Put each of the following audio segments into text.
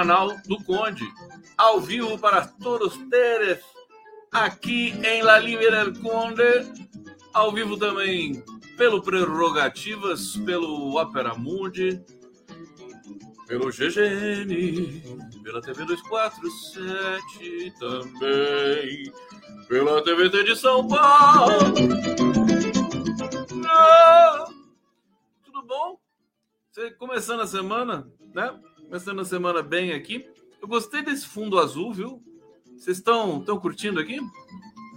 canal do Conde, ao vivo para todos teres, aqui em La Libre Conde, ao vivo também pelo Prerrogativas, pelo Opera Mundi, pelo GGN, pela TV 247 também, pela TVT de São Paulo. Ah, tudo bom? Você começando a semana, né? Começando a semana bem aqui. Eu gostei desse fundo azul, viu? Vocês estão tão curtindo aqui?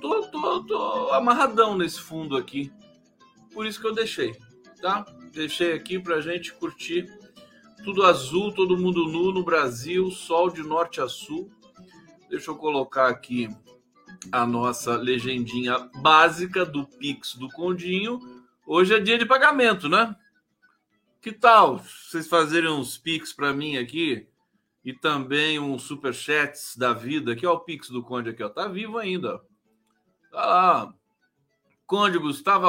Tô, tô, tô amarradão nesse fundo aqui. Por isso que eu deixei, tá? Deixei aqui pra gente curtir tudo azul, todo mundo nu no Brasil, sol de norte a sul. Deixa eu colocar aqui a nossa legendinha básica do Pix do Condinho. Hoje é dia de pagamento, né? Que tal vocês fazerem uns Pix para mim aqui e também uns superchats da vida? Aqui ó, o Pix do Conde aqui, ó, tá vivo ainda. Tá lá. Conde Gustavo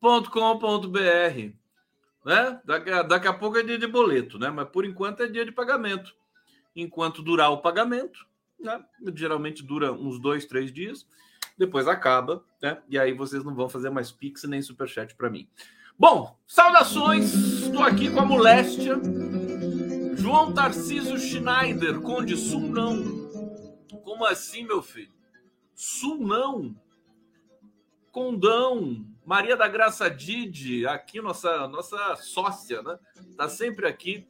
.com.br né? Daqui a, daqui a pouco é dia de boleto, né? Mas por enquanto é dia de pagamento. Enquanto durar o pagamento, né? Geralmente dura uns dois, três dias, depois acaba, né? E aí vocês não vão fazer mais Pix nem Superchat para mim. Bom, saudações! Estou aqui com a moléstia. João Tarcísio Schneider, Conde Sul não. Como assim, meu filho? Sul não. Condão, Maria da Graça Didi, aqui nossa nossa sócia, né? Tá sempre aqui.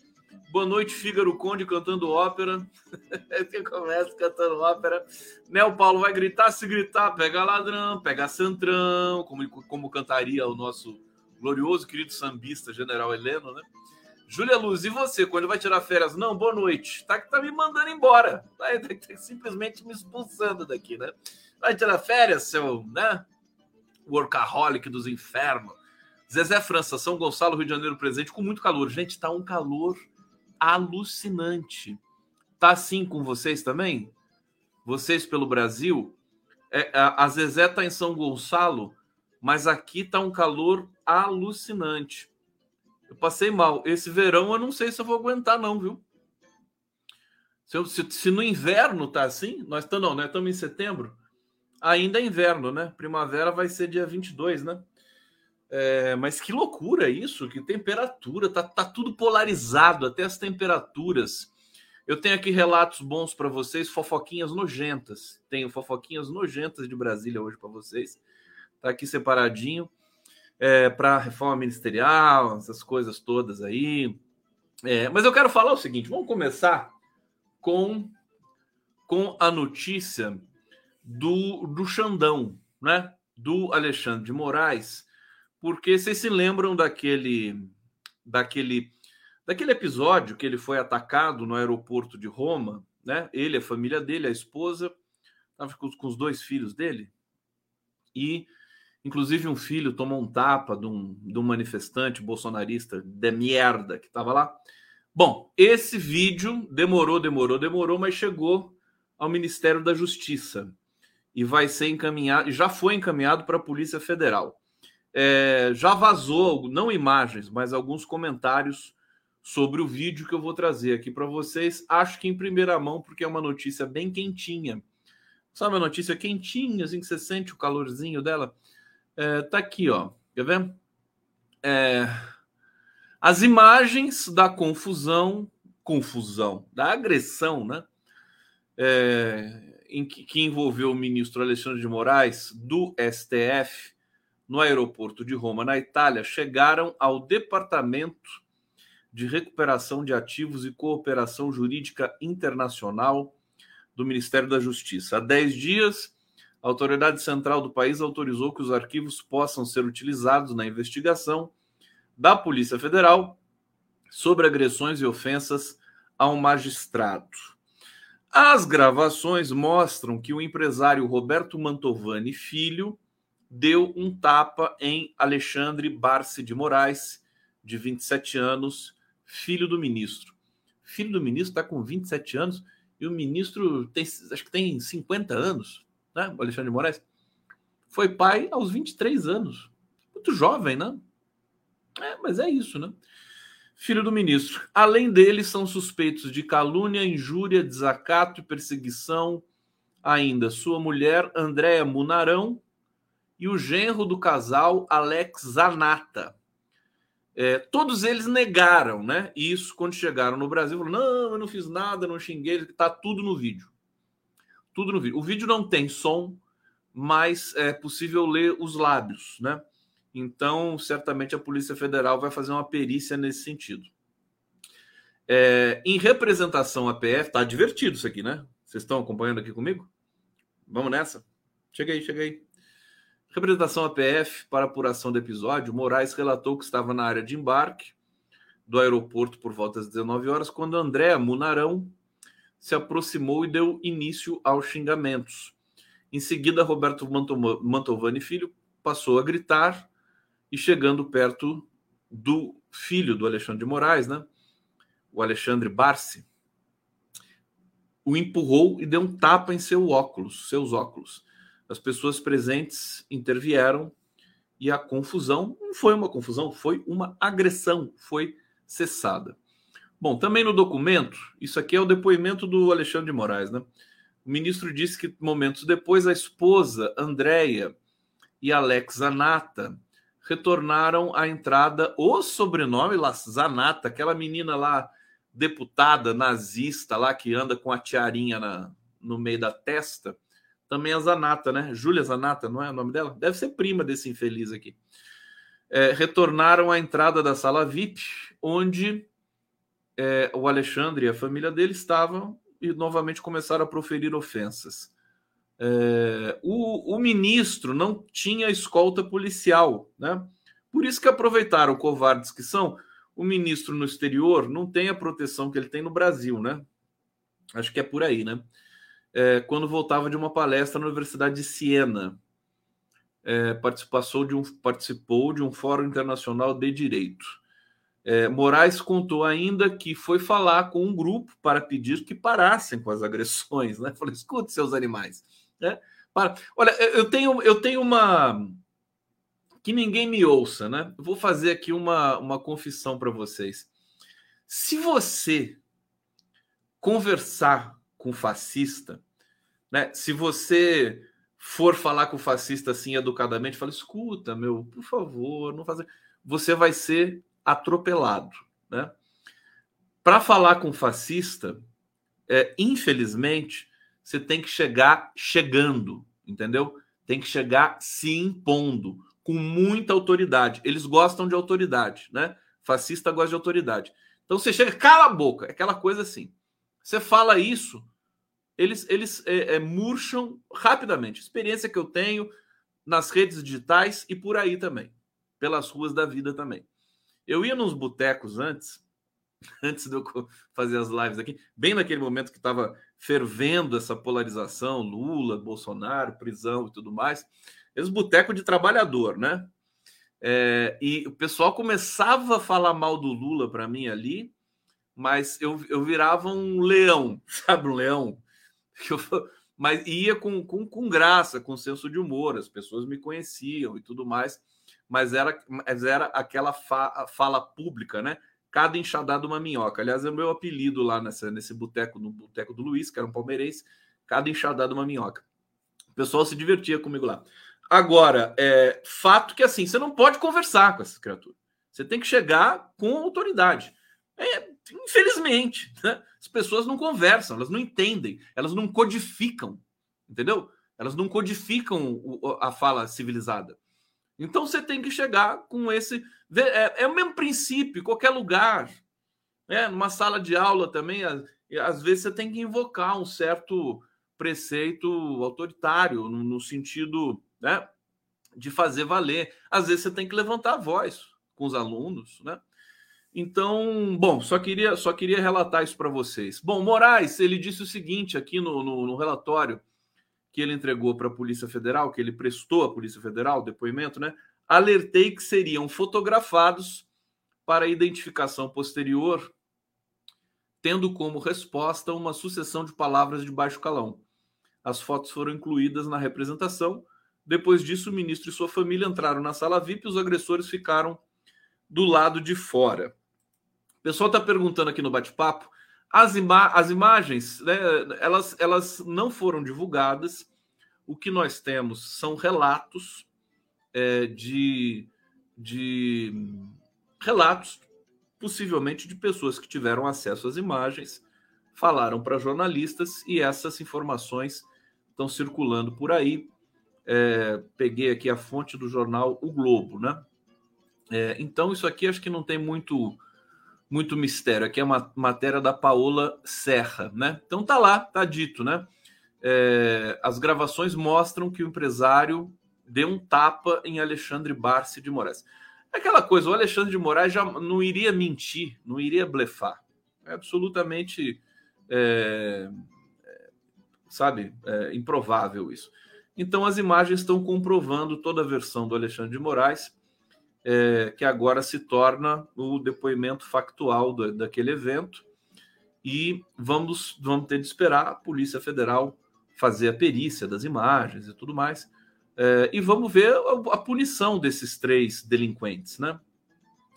Boa noite, Fígaro Conde cantando ópera. que começa cantando ópera. Né, o Paulo vai gritar, se gritar, pega ladrão, pega centrão, como, como cantaria o nosso glorioso querido sambista General Heleno, né? Júlia Luz, e você, quando vai tirar férias? Não, boa noite. Tá, tá me mandando embora. Tá, tá simplesmente me expulsando daqui, né? Vai tirar férias, seu, né? workaholic dos infernos. Zezé França, São Gonçalo, Rio de Janeiro presente, com muito calor. Gente, tá um calor alucinante. Tá assim com vocês também? Vocês pelo Brasil? É, a Zezé tá em São Gonçalo, mas aqui tá um calor alucinante. Eu passei mal. Esse verão eu não sei se eu vou aguentar, não, viu? Se, eu, se, se no inverno tá assim, nós estamos não, né? Estamos em setembro ainda é inverno, né? Primavera vai ser dia 22, né? É, mas que loucura isso, que temperatura, tá, tá tudo polarizado, até as temperaturas. Eu tenho aqui relatos bons para vocês, fofoquinhas nojentas. Tenho fofoquinhas nojentas de Brasília hoje para vocês. Tá aqui separadinho é, para reforma ministerial, essas coisas todas aí. É, mas eu quero falar o seguinte: vamos começar com, com a notícia do, do Xandão, né? Do Alexandre de Moraes, porque vocês se lembram daquele, daquele, daquele episódio que ele foi atacado no aeroporto de Roma, né? Ele, a família dele, a esposa, estava com, com os dois filhos dele, e inclusive um filho tomou um tapa de um, de um manifestante bolsonarista de merda que estava lá. Bom, esse vídeo demorou, demorou, demorou, mas chegou ao Ministério da Justiça e vai ser encaminhado, já foi encaminhado para a Polícia Federal. É, já vazou, não imagens, mas alguns comentários sobre o vídeo que eu vou trazer aqui para vocês. Acho que em primeira mão, porque é uma notícia bem quentinha. Sabe uma notícia quentinha, assim que você sente o calorzinho dela? É, tá aqui, ó. Quer ver? É, as imagens da confusão, confusão, da agressão, né? É, em que, que envolveu o ministro Alexandre de Moraes do STF no aeroporto de Roma, na Itália, chegaram ao Departamento de Recuperação de Ativos e Cooperação Jurídica Internacional do Ministério da Justiça. Há 10 dias, a autoridade central do país autorizou que os arquivos possam ser utilizados na investigação da Polícia Federal sobre agressões e ofensas a um magistrado. As gravações mostram que o empresário Roberto Mantovani Filho deu um tapa em Alexandre Barce de Moraes, de 27 anos, filho do ministro. Filho do ministro está com 27 anos e o ministro tem, acho que tem 50 anos, né? O Alexandre de Moraes. Foi pai aos 23 anos. Muito jovem, né? É, mas é isso, né? Filho do ministro. Além dele, são suspeitos de calúnia, injúria, desacato e perseguição. Ainda sua mulher, Andréa Munarão, e o genro do casal, Alex Zanata. É, todos eles negaram né, isso quando chegaram no Brasil. Falaram, não, eu não fiz nada, não xinguei. Está tudo no vídeo. Tudo no vídeo. O vídeo não tem som, mas é possível ler os lábios, né? Então, certamente a Polícia Federal vai fazer uma perícia nesse sentido. É, em representação à PF, tá divertido isso aqui, né? Vocês estão acompanhando aqui comigo? Vamos nessa? Chega aí, chega aí. Representação APF para apuração do episódio, Moraes relatou que estava na área de embarque do aeroporto por volta das 19 horas, quando André Munarão se aproximou e deu início aos xingamentos. Em seguida, Roberto Mantovani Filho passou a gritar e chegando perto do filho do Alexandre de Moraes, né? O Alexandre Barsi, o empurrou e deu um tapa em seu óculos, seus óculos. As pessoas presentes intervieram e a confusão não foi uma confusão, foi uma agressão, foi cessada. Bom, também no documento, isso aqui é o depoimento do Alexandre de Moraes, né? O ministro disse que momentos depois a esposa Andréia e Alex Zanata retornaram à entrada o sobrenome lá, Zanata, aquela menina lá deputada nazista lá que anda com a tiarinha na, no meio da testa também a Zanata, né? Júlia Zanata, não é o nome dela? Deve ser prima desse infeliz aqui. É, retornaram à entrada da sala VIP, onde é, o Alexandre e a família dele estavam e novamente começaram a proferir ofensas. É, o, o, ministro não tinha escolta policial, né? Por isso que aproveitaram, covardes que são, o ministro no exterior não tem a proteção que ele tem no Brasil, né? Acho que é por aí, né? é, quando voltava de uma palestra na Universidade de Siena. É, participou, de um, participou de um fórum internacional de direito. É, Moraes contou ainda que foi falar com um grupo para pedir que parassem com as agressões. Né? Falei, escute, seus animais. Né? Para. Olha, eu tenho, eu tenho uma. Que ninguém me ouça, né? vou fazer aqui uma, uma confissão para vocês. Se você conversar com fascista, né? Se você for falar com o fascista assim educadamente, fala: escuta, meu, por favor, não fazer. Você vai ser atropelado, né? Para falar com fascista, é, infelizmente, você tem que chegar chegando, entendeu? Tem que chegar se impondo com muita autoridade. Eles gostam de autoridade, né? Fascista gosta de autoridade. Então você chega, cala a boca, é aquela coisa assim. Você fala isso, eles, eles é, é, murcham rapidamente. Experiência que eu tenho nas redes digitais e por aí também, pelas ruas da vida também. Eu ia nos botecos antes, antes de eu fazer as lives aqui, bem naquele momento que estava fervendo essa polarização, Lula, Bolsonaro, prisão e tudo mais. Eles boteco de trabalhador, né? É, e o pessoal começava a falar mal do Lula para mim ali, mas eu, eu virava um leão, sabe, um leão eu, mas ia com, com, com graça, com senso de humor, as pessoas me conheciam e tudo mais, mas era, mas era aquela fa, fala pública, né? Cada enxadada uma minhoca. Aliás, é o meu apelido lá nessa, nesse boteco, no boteco do Luiz, que era um palmeirense, cada enxadada uma minhoca. O pessoal se divertia comigo lá. Agora, é fato que assim, você não pode conversar com essas criaturas. Você tem que chegar com autoridade. É, infelizmente, né? as pessoas não conversam, elas não entendem, elas não codificam, entendeu? Elas não codificam a fala civilizada. Então você tem que chegar com esse. É, é o mesmo princípio, qualquer lugar. Né? Numa sala de aula também, às vezes você tem que invocar um certo preceito autoritário, no, no sentido né, de fazer valer. Às vezes você tem que levantar a voz com os alunos, né? Então, bom, só queria, só queria relatar isso para vocês. Bom, Moraes, ele disse o seguinte aqui no, no, no relatório que ele entregou para a Polícia Federal, que ele prestou à Polícia Federal, depoimento, né? Alertei que seriam fotografados para identificação posterior, tendo como resposta uma sucessão de palavras de baixo calão. As fotos foram incluídas na representação, Depois disso, o ministro e sua família entraram na sala VIP e os agressores ficaram do lado de fora. O pessoal está perguntando aqui no bate-papo. As, ima as imagens, né, elas, elas não foram divulgadas. O que nós temos são relatos é, de, de relatos, possivelmente de pessoas que tiveram acesso às imagens, falaram para jornalistas e essas informações estão circulando por aí. É, peguei aqui a fonte do jornal O Globo, né? É, então, isso aqui acho que não tem muito muito mistério. Aqui é uma matéria da Paola Serra, né? Então tá lá, tá dito, né? É, as gravações mostram que o empresário deu um tapa em Alexandre Barsi de Moraes. Aquela coisa, o Alexandre de Moraes já não iria mentir, não iria blefar. É absolutamente, é, é sabe, é, improvável isso. Então as imagens estão comprovando toda a versão do Alexandre de Moraes é, que agora se torna o depoimento factual do, daquele evento. E vamos, vamos ter de esperar a Polícia Federal fazer a perícia das imagens e tudo mais. É, e vamos ver a, a, punição desses três delinquentes. Né?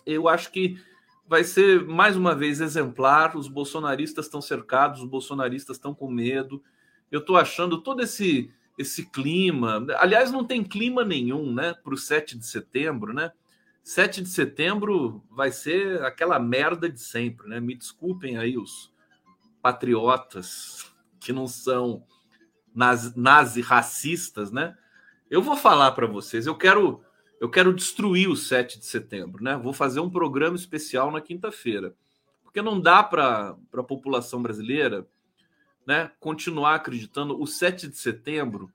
Eu acho que vai ser mais uma vez exemplar. Os bolsonaristas estão cercados, os bolsonaristas estão com medo. Eu estou achando todo esse esse clima. Aliás, não tem clima nenhum, né, para o 7 de setembro, né? 7 de setembro vai ser aquela merda de sempre, né? Me desculpem aí os patriotas que não são nazi, nazi racistas, né? Eu vou falar para vocês, eu quero eu quero destruir o 7 de setembro, né? Vou fazer um programa especial na quinta-feira. Porque não dá para a população brasileira né, continuar acreditando. O 7 de setembro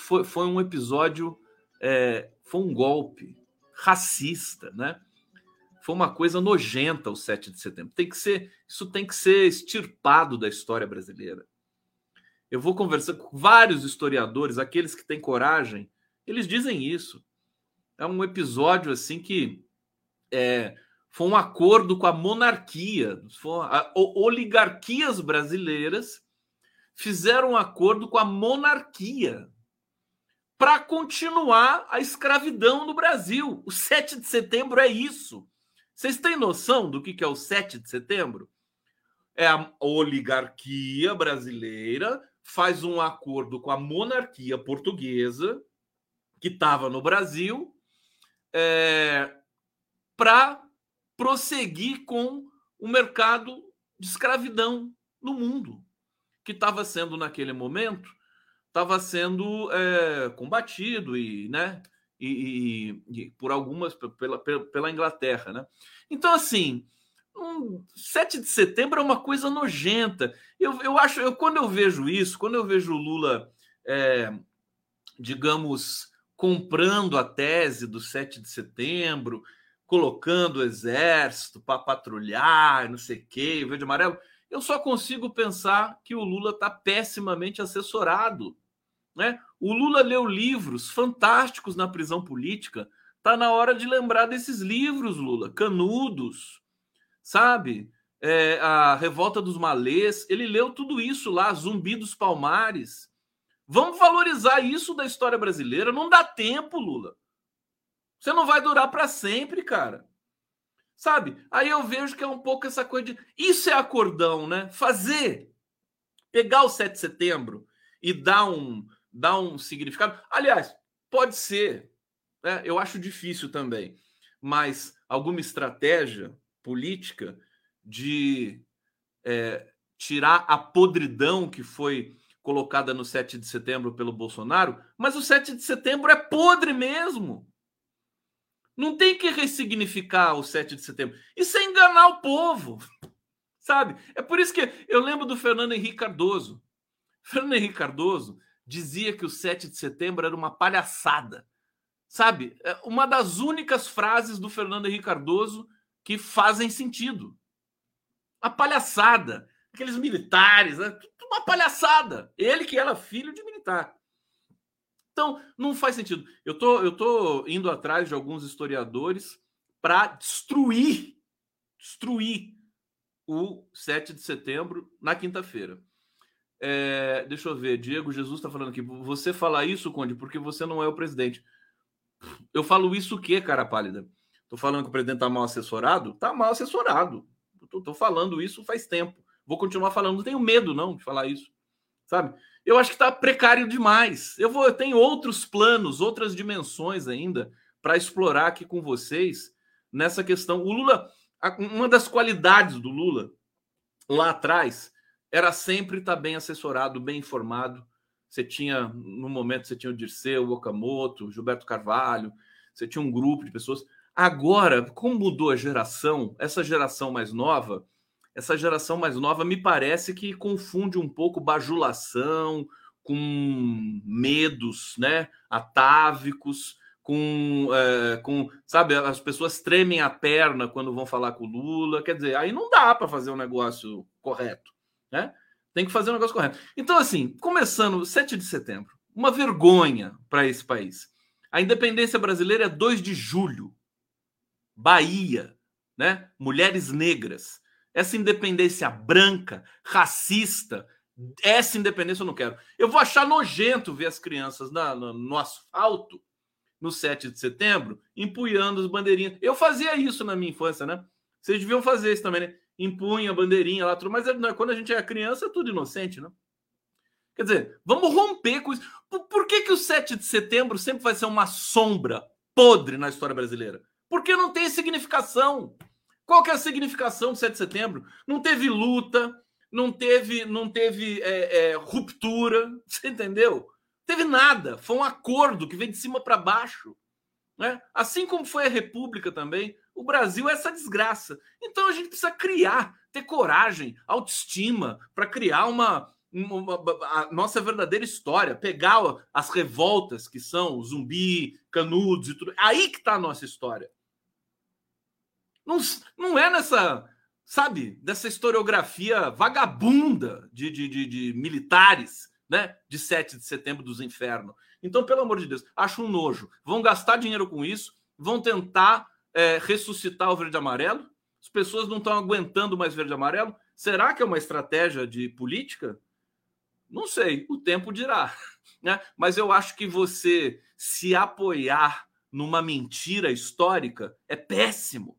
foi, foi um episódio, é, foi um golpe racista, né? Foi uma coisa nojenta o 7 de setembro. Tem que ser, isso tem que ser extirpado da história brasileira. Eu vou conversar com vários historiadores, aqueles que têm coragem, eles dizem isso. É um episódio assim que é, foi um acordo com a monarquia, a, oligarquias brasileiras fizeram um acordo com a monarquia para continuar a escravidão no Brasil. O 7 de setembro é isso. Vocês têm noção do que é o 7 de setembro? É a oligarquia brasileira faz um acordo com a monarquia portuguesa, que estava no Brasil, é, para prosseguir com o mercado de escravidão no mundo, que estava sendo, naquele momento, estava sendo é, combatido e, né, e, e, e, por algumas pela, pela, Inglaterra, né? Então assim, um, 7 de setembro é uma coisa nojenta. Eu, eu acho, eu, quando eu vejo isso, quando eu vejo o Lula, é, digamos, comprando a tese do 7 de setembro, colocando o exército para patrulhar, não sei o quê, verde e amarelo, eu só consigo pensar que o Lula está pessimamente assessorado né? O Lula leu livros fantásticos na prisão política. Tá na hora de lembrar desses livros, Lula. Canudos, sabe? É, a Revolta dos Malês. Ele leu tudo isso lá, Zumbi dos Palmares. Vamos valorizar isso da história brasileira. Não dá tempo, Lula. Você não vai durar para sempre, cara. Sabe? Aí eu vejo que é um pouco essa coisa de. Isso é acordão, né? Fazer. Pegar o 7 de setembro e dar um, dá um significado. Aliás, pode ser, né? eu acho difícil também, mas alguma estratégia política de é, tirar a podridão que foi colocada no 7 de setembro pelo Bolsonaro, mas o 7 de setembro é podre mesmo. Não tem que ressignificar o 7 de setembro. Isso é enganar o povo. Sabe? É por isso que eu lembro do Fernando Henrique Cardoso. Fernando Henrique Cardoso dizia que o 7 de setembro era uma palhaçada. Sabe? É uma das únicas frases do Fernando Henrique Cardoso que fazem sentido. A palhaçada. Aqueles militares, né? uma palhaçada. Ele que era filho de militar. Então, não faz sentido. Eu tô, eu tô indo atrás de alguns historiadores para destruir, destruir o 7 de setembro na quinta-feira. É, deixa eu ver, Diego Jesus está falando aqui. Você fala isso, Conde, porque você não é o presidente. Eu falo isso o quê, cara pálida? Tô falando que o presidente tá mal assessorado? Tá mal assessorado. Tô, tô falando isso faz tempo. Vou continuar falando. Não tenho medo, não, de falar isso. Sabe? Eu acho que está precário demais. Eu vou, eu tenho outros planos, outras dimensões ainda para explorar aqui com vocês nessa questão. O Lula, uma das qualidades do Lula lá atrás era sempre estar tá bem assessorado, bem informado. Você tinha, no momento, você tinha o Dirceu, o Okamoto, o Gilberto Carvalho, você tinha um grupo de pessoas. Agora, como mudou a geração, essa geração mais nova, essa geração mais nova me parece que confunde um pouco bajulação com medos, né, atávicos, com, é, com, sabe, as pessoas tremem a perna quando vão falar com o Lula. Quer dizer, aí não dá para fazer um negócio correto, né? Tem que fazer um negócio correto. Então, assim, começando 7 de setembro, uma vergonha para esse país. A independência brasileira é 2 de julho. Bahia, né? Mulheres negras. Essa independência branca, racista, essa independência eu não quero. Eu vou achar nojento ver as crianças na, no, no asfalto no 7 de setembro, empunhando as bandeirinhas. Eu fazia isso na minha infância, né? Vocês deviam fazer isso também, né? Impunha a bandeirinha lá, tudo. Mas é, quando a gente é criança, é tudo inocente, né? Quer dizer, vamos romper com isso. Por, que, que o 7 de setembro sempre vai ser uma sombra podre na história brasileira? Porque não tem significação. Qual que é a significação do 7 de setembro? Não teve luta, não teve, não teve é, é, ruptura, você entendeu? Teve nada, foi um acordo que veio de cima para baixo. Né? Assim como foi a República também, o Brasil é essa desgraça. Então a gente precisa criar, ter coragem, autoestima, para criar uma, uma, a nossa verdadeira história, pegar as revoltas que são zumbi, canudos e tudo. Aí que está a nossa história. Não, não é nessa, sabe, dessa historiografia vagabunda de, de, de, de militares né, de 7 de setembro dos infernos. Então, pelo amor de Deus, acho um nojo. Vão gastar dinheiro com isso, vão tentar é, ressuscitar o verde e amarelo. As pessoas não estão aguentando mais verde e amarelo. Será que é uma estratégia de política? Não sei, o tempo dirá. Né? Mas eu acho que você se apoiar numa mentira histórica é péssimo.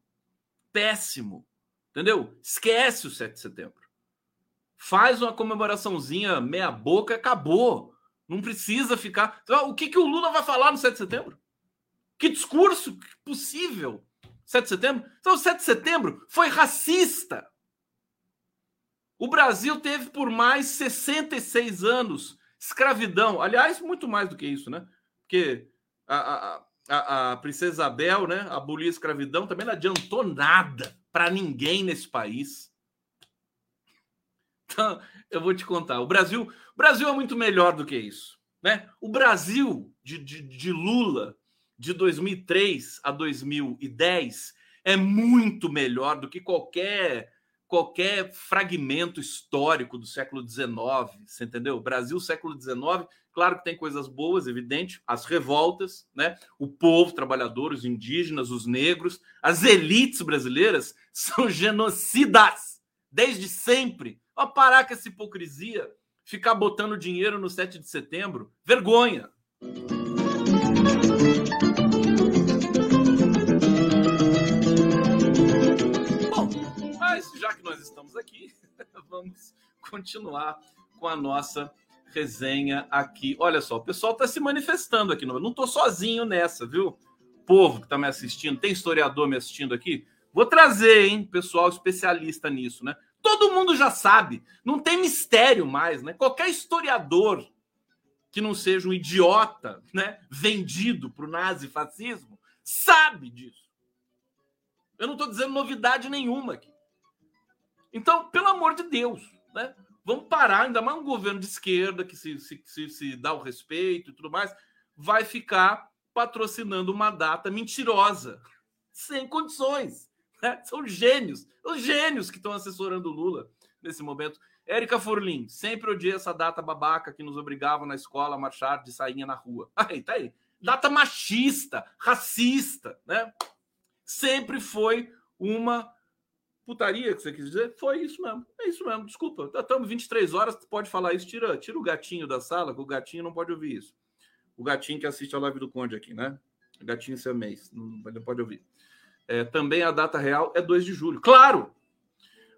Péssimo. Entendeu? Esquece o 7 de setembro faz uma comemoraçãozinha meia boca, acabou. Não precisa ficar. Então, o que, que o Lula vai falar no 7 de setembro? Que discurso possível? 7 de setembro? Então, o 7 de setembro foi racista. O Brasil teve por mais 66 anos escravidão. Aliás, muito mais do que isso, né? Porque a, a, a princesa Isabel, né, aboliu a escravidão, também não adiantou nada para ninguém nesse país. Então, eu vou te contar. O Brasil, Brasil é muito melhor do que isso. Né? O Brasil de, de, de Lula de 2003 a 2010 é muito melhor do que qualquer qualquer fragmento histórico do século XIX, você entendeu? Brasil, século XIX, claro que tem coisas boas, evidente, as revoltas, né? O povo trabalhador, os indígenas, os negros, as elites brasileiras são genocidas desde sempre. Ó, parar com essa hipocrisia, ficar botando dinheiro no 7 de setembro. Vergonha. Bom, mas já que nós estamos aqui, vamos continuar com a nossa resenha aqui. Olha só, o pessoal está se manifestando aqui. Não estou sozinho nessa, viu? povo que está me assistindo, tem historiador me assistindo aqui. Vou trazer, hein, pessoal especialista nisso, né? Todo mundo já sabe, não tem mistério mais, né? Qualquer historiador que não seja um idiota, né, vendido para o nazifascismo, sabe disso. Eu não estou dizendo novidade nenhuma aqui. Então, pelo amor de Deus, né? Vamos parar, ainda mais um governo de esquerda que se, se, se, se dá o respeito e tudo mais, vai ficar patrocinando uma data mentirosa, sem condições. Né? São gênios, os gênios que estão assessorando o Lula nesse momento. Érica Forlim, sempre odiei essa data babaca que nos obrigava na escola a marchar de sainha na rua. Aí, tá aí. Data machista, racista, né? Sempre foi uma putaria que você quis dizer? Foi isso mesmo. É isso mesmo. Desculpa. Estamos 23 horas, pode falar isso. Tira, tira o gatinho da sala, que o gatinho não pode ouvir isso. O gatinho que assiste a live do Conde aqui, né? O gatinho seu mês. Não, não pode ouvir. É, também a data real é 2 de julho. Claro!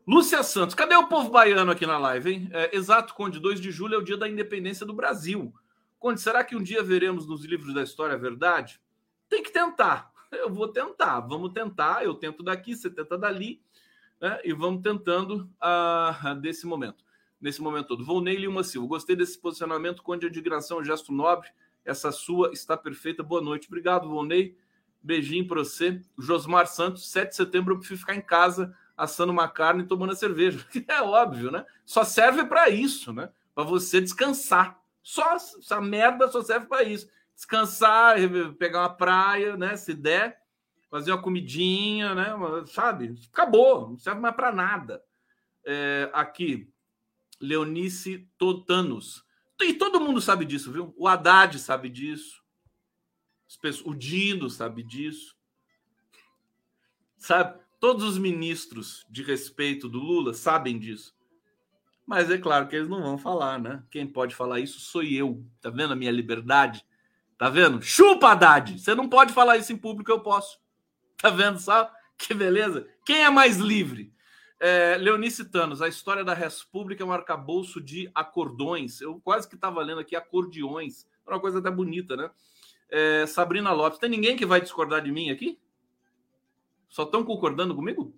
Lúcia Santos, cadê o povo baiano aqui na live, hein? É, exato, Conde, 2 de julho é o dia da independência do Brasil. Conde, será que um dia veremos nos livros da história a verdade? Tem que tentar. Eu vou tentar. Vamos tentar. Eu tento daqui, você tenta dali né? e vamos tentando uh, desse momento, nesse momento todo. Volney Lima Silva, gostei desse posicionamento, Conde, a indignação, um gesto nobre, essa sua está perfeita. Boa noite. Obrigado, Volney. Beijinho para você. Josmar Santos, 7 de setembro eu prefiro ficar em casa assando uma carne e tomando a cerveja. É óbvio, né? Só serve para isso, né? Para você descansar. Só essa merda só serve para isso. Descansar, pegar uma praia, né? Se der, fazer uma comidinha, né? Sabe? Acabou, não serve mais para nada. É, aqui, Leonice Totanos. E todo mundo sabe disso, viu? O Haddad sabe disso. O Dino sabe disso. Sabe? Todos os ministros de respeito do Lula sabem disso. Mas é claro que eles não vão falar, né? Quem pode falar isso sou eu. Tá vendo a minha liberdade? Tá vendo? Chupa, Haddad! Você não pode falar isso em público, eu posso. Tá vendo só? Que beleza? Quem é mais livre? É, Leonice Tanos, a história da República é um arcabouço de acordões. Eu quase que estava lendo aqui acordeões. Uma coisa até bonita, né? É, Sabrina Lopes, tem ninguém que vai discordar de mim aqui? Só estão concordando comigo?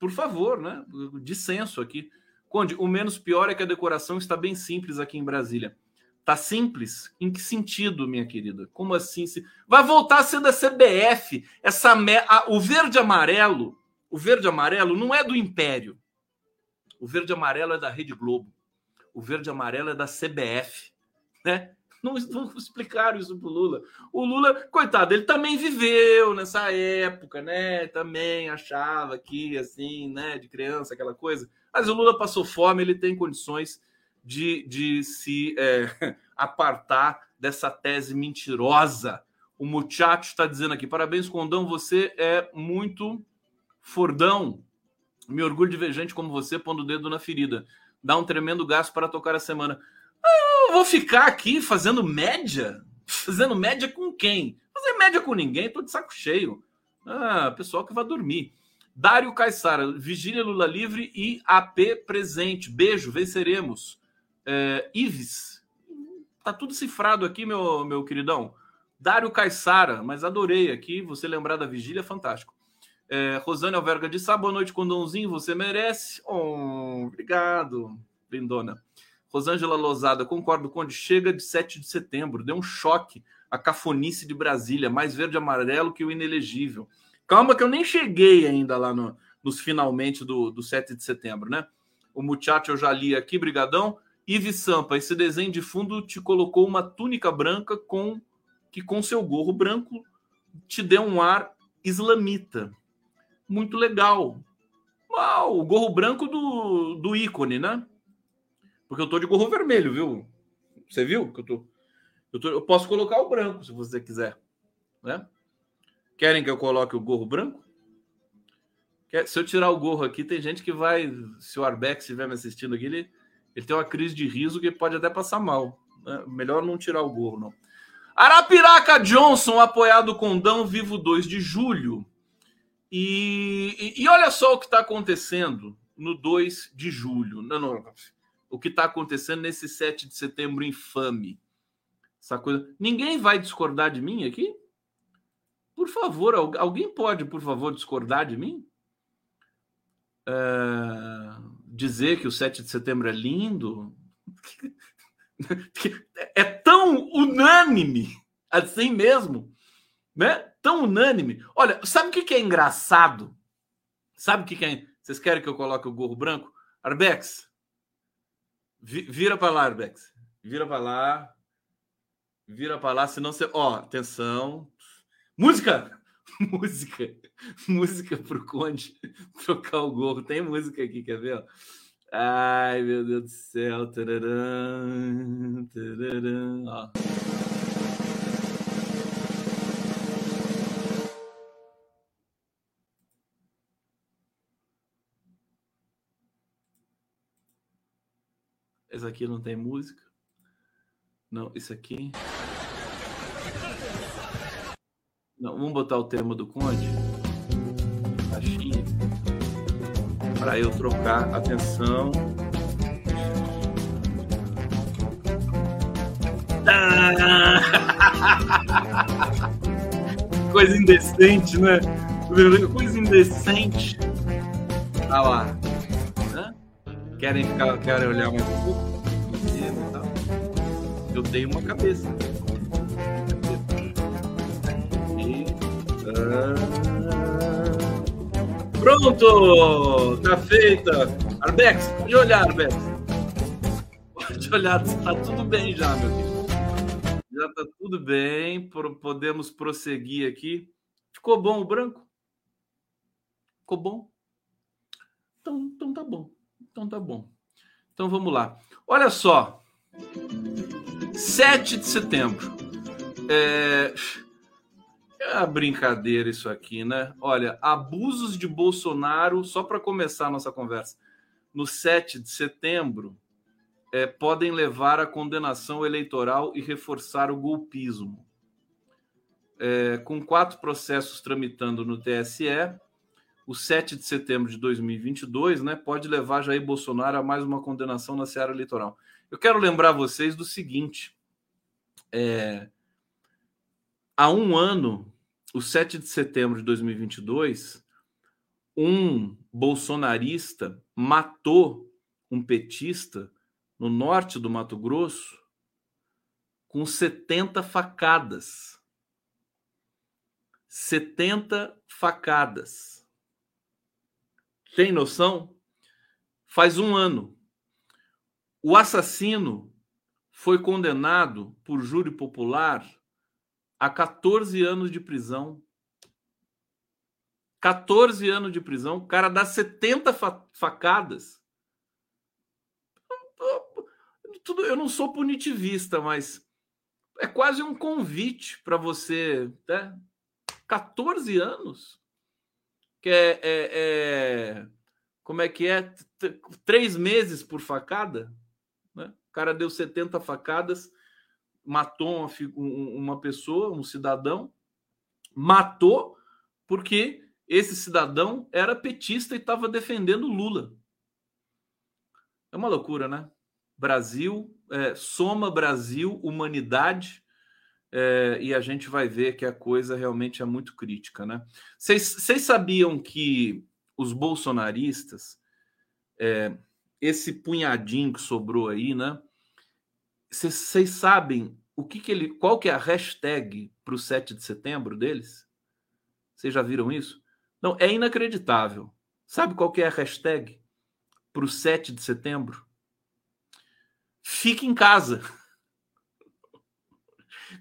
Por favor, né? Dissenso aqui. Conde, o menos pior é que a decoração está bem simples aqui em Brasília. Tá simples? Em que sentido, minha querida? Como assim? Vai voltar a ser da CBF. Essa me... o verde amarelo, o verde amarelo não é do Império. O verde amarelo é da Rede Globo. O verde amarelo é da CBF, né? Não, não explicaram isso pro Lula. O Lula, coitado, ele também viveu nessa época, né? Também achava que assim, né, de criança, aquela coisa. Mas o Lula passou fome, ele tem condições de, de se é, apartar dessa tese mentirosa. O Muchacho está dizendo aqui: parabéns, Condão, você é muito fordão. Me orgulho de ver gente como você pondo o dedo na ferida. Dá um tremendo gasto para tocar a semana. Eu vou ficar aqui fazendo média? Fazendo média com quem? Fazer média com ninguém, tô de saco cheio. Ah, pessoal que vai dormir. Dário Caissara, Vigília Lula Livre e AP presente. Beijo, venceremos. É, Ives, tá tudo cifrado aqui, meu, meu queridão. Dário Caissara, mas adorei aqui. Você lembrar da vigília, fantástico. É, Rosane Alverga de Sá, boa noite, Condãozinho, você merece. Oh, obrigado, lindona. Rosângela Lozada, concordo, Conde, chega de 7 de setembro, deu um choque a cafonice de Brasília, mais verde e amarelo que o inelegível. Calma que eu nem cheguei ainda lá no, nos finalmente do, do 7 de setembro, né? O muchacho eu já li aqui, brigadão. Ives Sampa, esse desenho de fundo te colocou uma túnica branca com que com seu gorro branco te deu um ar islamita. Muito legal. Uau, o gorro branco do, do ícone, né? Porque eu tô de gorro vermelho, viu? Você viu que eu tô eu, tô, eu posso colocar o branco se você quiser, né? Querem que eu coloque o gorro branco? Se eu tirar o gorro aqui, tem gente que vai. Se o Arbex estiver me assistindo aqui, ele, ele tem uma crise de riso que pode até passar mal. Né? Melhor não tirar o gorro, não. Arapiraca Johnson, apoiado com Dão Vivo 2 de julho. E, e, e olha só o que está acontecendo no 2 de julho. Não, não, o que está acontecendo nesse 7 de setembro infame. Essa coisa. Ninguém vai discordar de mim aqui? Por favor, alguém pode, por favor, discordar de mim? Uh, dizer que o 7 de setembro é lindo, é tão unânime, assim mesmo, né? Tão unânime. Olha, sabe o que é engraçado? Sabe o que é? Vocês querem que eu coloque o gorro branco? Arbex, vira para lá, Arbex. Vira para lá. Vira para lá, senão você. Ó, atenção. Música! música, música pro Conde trocar o gorro. Tem música aqui, quer ver? Ai, meu Deus do céu. Tararam, ó. Esse aqui não tem música. Não, isso aqui. Não, vamos botar o tema do Conde. Baixinho. Para eu trocar. Atenção. Coisa indecente, né? Coisa indecente. Olha lá. Querem, ficar, querem olhar mais um pouco? Eu tenho uma cabeça. Pronto! Tá feita! Arbex, pode olhar, Arbex. Pode olhar, tá tudo bem já, meu querido. Já tá tudo bem, podemos prosseguir aqui. Ficou bom o branco? Ficou bom? Então, então tá bom. Então tá bom. Então vamos lá. Olha só. 7 de setembro. É... é uma brincadeira isso aqui, né? Olha, abusos de Bolsonaro, só para começar a nossa conversa, no 7 de setembro, é, podem levar à condenação eleitoral e reforçar o golpismo. É, com quatro processos tramitando no TSE, o 7 de setembro de 2022 né, pode levar Jair Bolsonaro a mais uma condenação na seara eleitoral. Eu quero lembrar vocês do seguinte: é, há um ano, o 7 de setembro de 2022, um bolsonarista matou um petista no norte do Mato Grosso, com 70 facadas. 70 facadas. Tem noção? Faz um ano. O assassino foi condenado por júri popular a 14 anos de prisão. 14 anos de prisão. O cara dá 70 facadas tudo, eu não sou punitivista, mas é quase um convite para você, né? 14 anos, que é, é, é, como é que é? Três meses por facada, né? O cara deu 70 facadas, matou uma, uma pessoa, um cidadão, matou porque esse cidadão era petista e estava defendendo Lula. É uma loucura, né? Brasil, é, soma Brasil, humanidade, é, e a gente vai ver que a coisa realmente é muito crítica, né? Vocês sabiam que os bolsonaristas, é, esse punhadinho que sobrou aí, né? Vocês sabem o que, que ele, qual que é a hashtag para o 7 de setembro deles? Vocês já viram isso? Não, é inacreditável. Sabe qual que é a hashtag para o 7 de setembro? Fique em casa.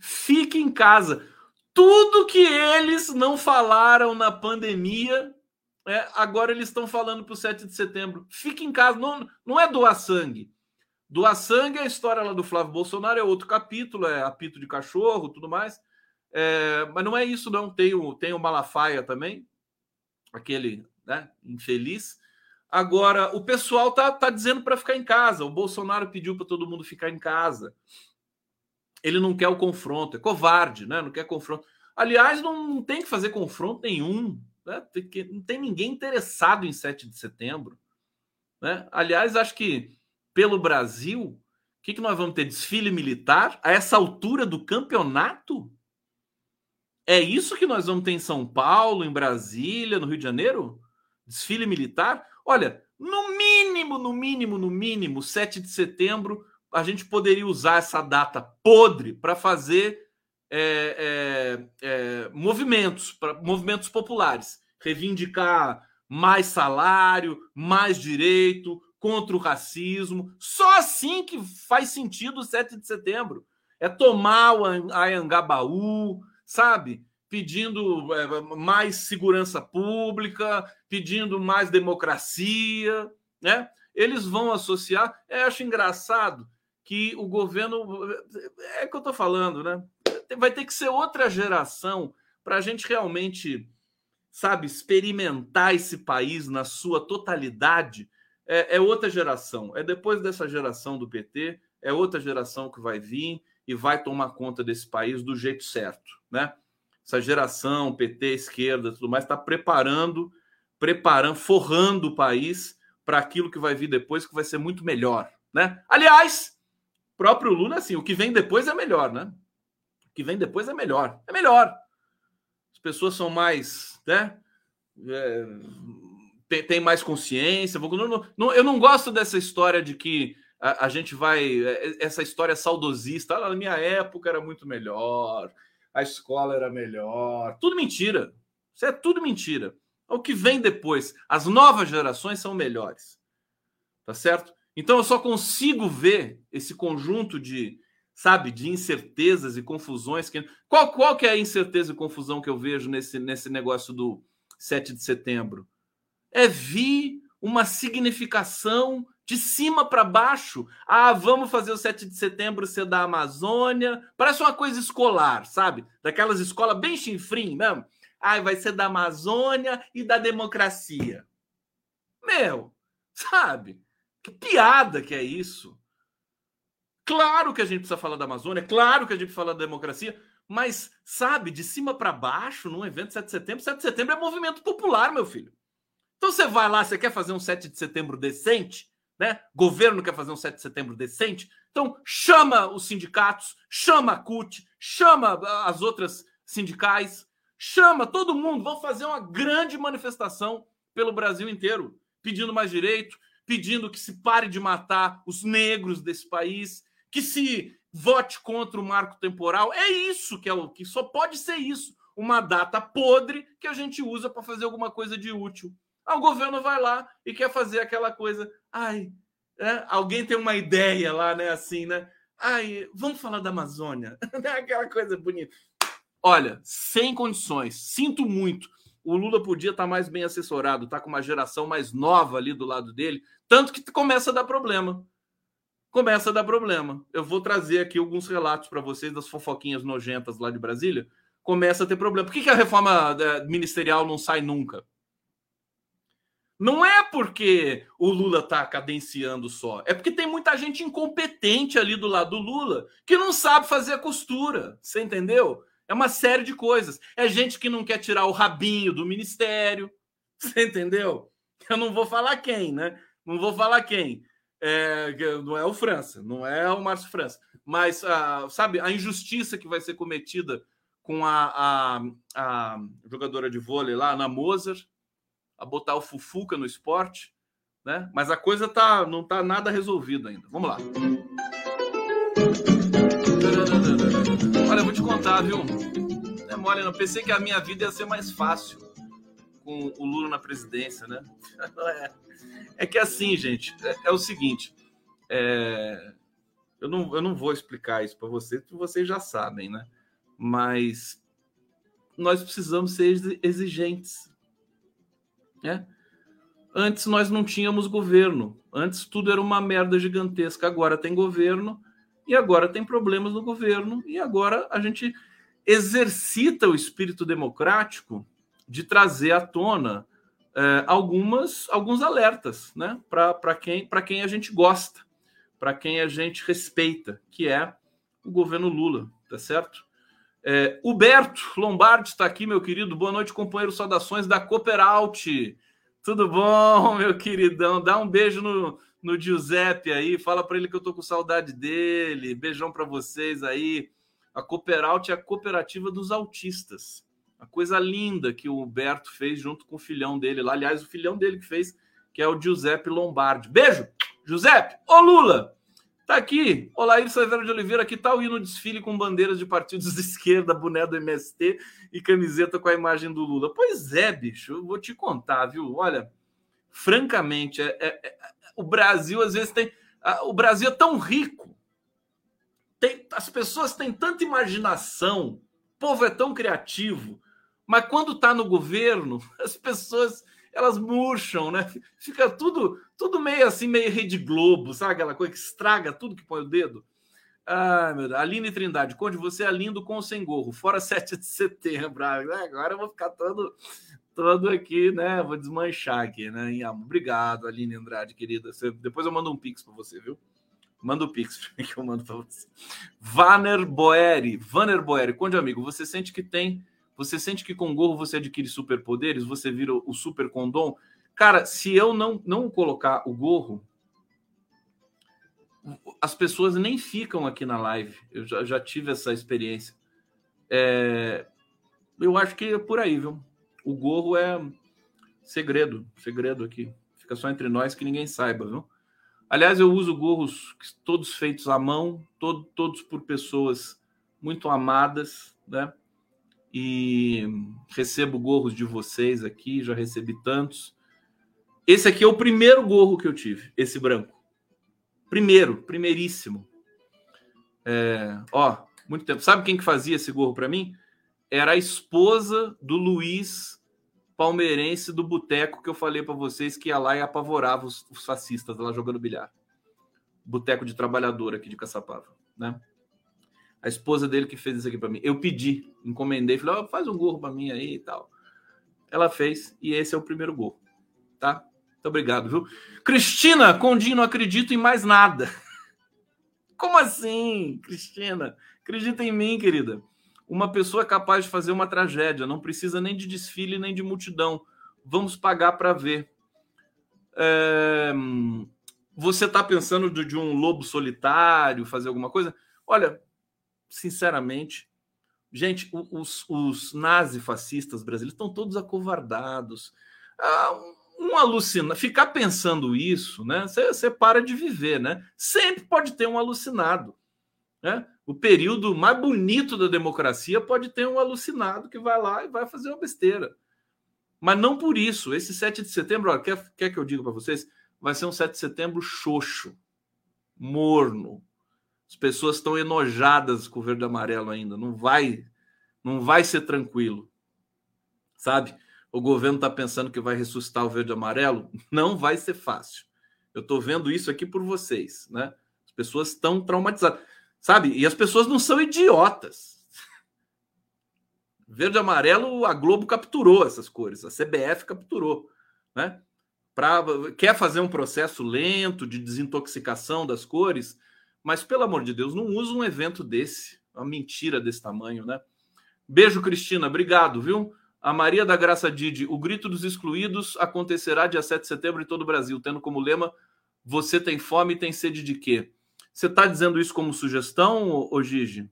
Fique em casa. Tudo que eles não falaram na pandemia, é, agora eles estão falando para o 7 de setembro. Fique em casa. Não, não é doar sangue. Doar sangue é a história lá do Flávio Bolsonaro, é outro capítulo, é apito de cachorro, tudo mais. É, mas não é isso, não. Tem o, tem o Malafaia também, aquele né, infeliz. Agora, o pessoal tá, tá dizendo para ficar em casa. O Bolsonaro pediu para todo mundo ficar em casa. Ele não quer o confronto, é covarde, né? Não quer confronto. Aliás, não, não tem que fazer confronto nenhum. Né? Tem que, não tem ninguém interessado em 7 de setembro. Né? Aliás, acho que pelo Brasil, o que, que nós vamos ter? Desfile militar a essa altura do campeonato? É isso que nós vamos ter em São Paulo, em Brasília, no Rio de Janeiro? Desfile militar? Olha, no mínimo, no mínimo, no mínimo, 7 de setembro, a gente poderia usar essa data podre para fazer é, é, é, movimentos, pra, movimentos populares, reivindicar mais salário, mais direito, contra o racismo. Só assim que faz sentido o 7 de setembro. É tomar o Anhangabaú, sabe? pedindo é, mais segurança pública, pedindo mais democracia, né? Eles vão associar. Eu acho engraçado que o governo é que eu estou falando, né? Vai ter que ser outra geração para a gente realmente, sabe, experimentar esse país na sua totalidade. é, é outra geração. É depois dessa geração do PT, é outra geração que vai vir e vai tomar conta desse país do jeito certo, né? Essa geração, PT, esquerda, tudo mais, está preparando, preparando, forrando o país para aquilo que vai vir depois, que vai ser muito melhor, né? Aliás, próprio Lula, assim, o que vem depois é melhor, né? O que vem depois é melhor, é melhor. As pessoas são mais, né? É, tem, tem, mais consciência. Não, não, eu não gosto dessa história de que a, a, gente vai. É, essa história saudosista. Ah, na minha época era muito melhor, a escola era melhor. Tudo mentira. Isso é tudo mentira. O que vem depois, as novas gerações são melhores. Tá certo? Então eu só consigo ver esse conjunto de, sabe, de incertezas e confusões que qual qual que é a incerteza e confusão que eu vejo nesse nesse negócio do 7 de setembro? É vir uma significação de cima para baixo. Ah, vamos fazer o 7 de setembro ser da Amazônia. Parece uma coisa escolar, sabe? Daquelas escolas bem chinfrim mesmo. Ah, vai ser da Amazônia e da democracia. Meu, sabe? Que piada que é isso. Claro que a gente precisa falar da Amazônia, claro que a gente precisa falar da democracia, mas, sabe, de cima para baixo, num evento 7 de setembro, 7 de setembro é movimento popular, meu filho. Então você vai lá, você quer fazer um 7 de setembro decente, né? Governo quer fazer um 7 de setembro decente, então chama os sindicatos, chama a CUT, chama as outras sindicais, chama todo mundo, vão fazer uma grande manifestação pelo Brasil inteiro, pedindo mais direito, pedindo que se pare de matar os negros desse país, que se vote contra o marco temporal. É isso que é o que só pode ser isso, uma data podre que a gente usa para fazer alguma coisa de útil. Aí o governo vai lá e quer fazer aquela coisa. Ai, é, alguém tem uma ideia lá, né? Assim, né? Ai, vamos falar da Amazônia. aquela coisa bonita. Olha, sem condições. Sinto muito. O Lula podia estar mais bem assessorado, estar tá com uma geração mais nova ali do lado dele, tanto que começa a dar problema. Começa a dar problema. Eu vou trazer aqui alguns relatos para vocês das fofoquinhas nojentas lá de Brasília. Começa a ter problema. Por que, que a reforma eh, ministerial não sai nunca? Não é porque o Lula está cadenciando só, é porque tem muita gente incompetente ali do lado do Lula que não sabe fazer a costura. Você entendeu? É uma série de coisas. É gente que não quer tirar o rabinho do ministério. Você entendeu? Eu não vou falar quem, né? Não vou falar quem. É, não é o França, não é o Márcio França. Mas, ah, sabe, a injustiça que vai ser cometida com a, a, a jogadora de vôlei lá, na Mozart, a botar o Fufuca no esporte, né? Mas a coisa tá, não tá nada resolvida ainda. Vamos lá. Olha, eu vou te contar, viu? É mole, não. Pensei que a minha vida ia ser mais fácil com o Lula na presidência, né? É, é que assim, gente, é, é o seguinte. É, eu, não, eu não vou explicar isso para vocês, porque vocês já sabem, né? Mas nós precisamos ser exigentes né? Antes nós não tínhamos governo. Antes tudo era uma merda gigantesca. Agora tem governo e agora tem problemas no governo e agora a gente exercita o espírito democrático de trazer à tona é, algumas alguns alertas, né? Para quem quem a gente gosta, para quem a gente respeita, que é o governo Lula, tá certo? É, Huberto Lombardi está aqui, meu querido. Boa noite, companheiro. Saudações da Cooperalt. Tudo bom, meu queridão? Dá um beijo no, no Giuseppe aí. Fala para ele que eu tô com saudade dele. Beijão para vocês aí. A Cooperalt é a cooperativa dos autistas. A coisa linda que o Huberto fez junto com o filhão dele lá. Aliás, o filhão dele que fez, que é o Giuseppe Lombardi. Beijo, Giuseppe. Ô, Lula, Tá aqui, Olair Severo de Oliveira, que tal ir no desfile com bandeiras de partidos de esquerda, boné do MST e camiseta com a imagem do Lula? Pois é, bicho, eu vou te contar, viu? Olha, francamente, é, é, é, o Brasil às vezes tem. O Brasil é tão rico, tem, as pessoas têm tanta imaginação, o povo é tão criativo, mas quando tá no governo, as pessoas elas murcham, né? Fica tudo, tudo meio assim, meio Rede Globo, sabe aquela coisa que estraga tudo que põe o dedo? Ai, meu Deus. Aline Trindade, Conde, você é lindo com o sem gorro, fora 7 de setembro. Ah, agora eu vou ficar todo, todo aqui, né? Vou desmanchar aqui, né? Obrigado, Aline Andrade, querida. Você, depois eu mando um pix para você, viu? Manda o pix que eu mando para você. Vanner Boeri, Vanner Boeri, conde amigo, você sente que tem, você sente que com gorro você adquire superpoderes, você vira o super condom? Cara, se eu não não colocar o gorro, as pessoas nem ficam aqui na live. Eu já, já tive essa experiência. É, eu acho que é por aí, viu? O gorro é segredo, segredo aqui. Fica só entre nós que ninguém saiba, viu? Aliás, eu uso gorros todos feitos à mão, todo, todos por pessoas muito amadas, né? E recebo gorros de vocês aqui, já recebi tantos. Esse aqui é o primeiro gorro que eu tive, esse branco. Primeiro, primeiríssimo. É, ó, muito tempo. Sabe quem que fazia esse gorro para mim? Era a esposa do Luiz palmeirense do boteco que eu falei para vocês que ia lá e apavorava os, os fascistas lá jogando bilhar. Boteco de trabalhador aqui de Caçapava, né? A esposa dele que fez isso aqui para mim. Eu pedi, encomendei, falei, oh, faz um gorro para mim aí e tal. Ela fez e esse é o primeiro gorro, tá? Muito obrigado, viu? Cristina Condinho, não acredito em mais nada. Como assim, Cristina? Acredita em mim, querida. Uma pessoa é capaz de fazer uma tragédia, não precisa nem de desfile nem de multidão. Vamos pagar para ver. É... Você está pensando de, de um lobo solitário, fazer alguma coisa? Olha, sinceramente, gente, os, os nazifascistas brasileiros estão todos acovardados. Ah, um alucina, ficar pensando isso, né? Você para de viver, né? Sempre pode ter um alucinado, né? O período mais bonito da democracia pode ter um alucinado que vai lá e vai fazer uma besteira. Mas não por isso. Esse 7 de setembro, ó, quer, quer que eu diga para vocês? Vai ser um 7 de setembro xoxo, morno. As pessoas estão enojadas com o verde e amarelo ainda. Não vai, não vai ser tranquilo, sabe? o governo está pensando que vai ressuscitar o verde e amarelo, não vai ser fácil. Eu estou vendo isso aqui por vocês, né? As pessoas estão traumatizadas, sabe? E as pessoas não são idiotas. Verde e amarelo, a Globo capturou essas cores, a CBF capturou, né? Pra, quer fazer um processo lento de desintoxicação das cores, mas pelo amor de Deus, não usa um evento desse, uma mentira desse tamanho, né? Beijo, Cristina, obrigado, viu? A Maria da Graça Didi, o grito dos excluídos acontecerá dia 7 de setembro em todo o Brasil, tendo como lema Você tem fome e tem sede de quê? Você está dizendo isso como sugestão, ô Gigi?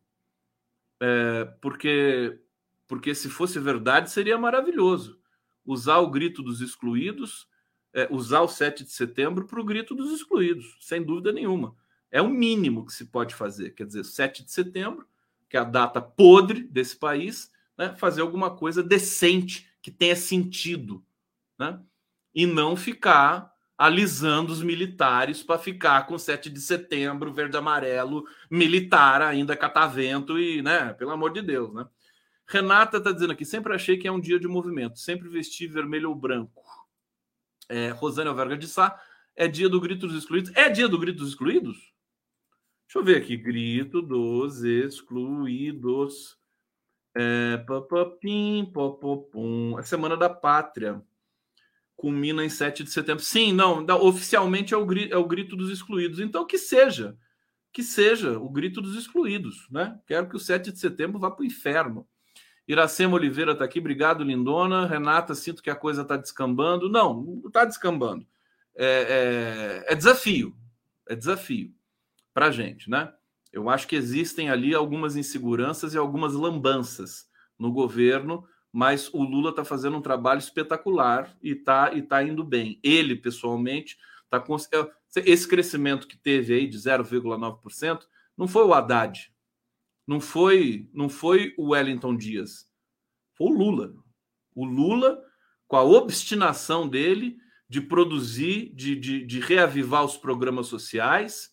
É, porque, porque se fosse verdade, seria maravilhoso. Usar o grito dos excluídos, é, usar o 7 de setembro para o grito dos excluídos, sem dúvida nenhuma. É o mínimo que se pode fazer. Quer dizer, 7 de setembro, que é a data podre desse país, né, fazer alguma coisa decente, que tenha sentido, né? E não ficar alisando os militares para ficar com 7 de setembro, verde amarelo, militar ainda catavento e, né, pelo amor de Deus, né? Renata está dizendo aqui, sempre achei que é um dia de movimento, sempre vesti vermelho ou branco. É, Rosânia Verga de Sá, é dia do grito dos excluídos. É dia do grito dos excluídos? Deixa eu ver aqui, grito dos excluídos. É, papapim, popopum. A Semana da Pátria culmina em 7 de setembro. Sim, não, oficialmente é o, grito, é o grito dos excluídos. Então, que seja, que seja o grito dos excluídos, né? Quero que o 7 de setembro vá para o inferno. Iracema Oliveira está aqui, obrigado, lindona. Renata, sinto que a coisa está descambando. Não, não está descambando. É, é, é desafio, é desafio para a gente, né? Eu acho que existem ali algumas inseguranças e algumas lambanças no governo, mas o Lula está fazendo um trabalho espetacular e está e tá indo bem. Ele, pessoalmente, está com. É, esse crescimento que teve aí de 0,9% não foi o Haddad, não foi, não foi o Wellington Dias, foi o Lula. O Lula, com a obstinação dele de produzir, de, de, de reavivar os programas sociais,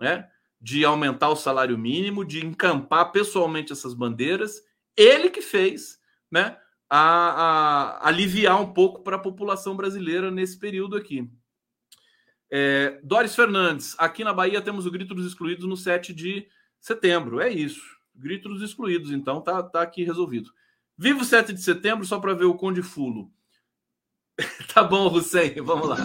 né? de aumentar o salário mínimo, de encampar pessoalmente essas bandeiras, ele que fez, né? A, a aliviar um pouco para a população brasileira nesse período aqui. É, Doris Fernandes, aqui na Bahia temos o Grito dos Excluídos no 7 de setembro. É isso. Grito dos Excluídos, então tá, tá aqui resolvido. Vivo 7 de setembro só para ver o Conde Fulo. tá bom, Hussein, vamos lá.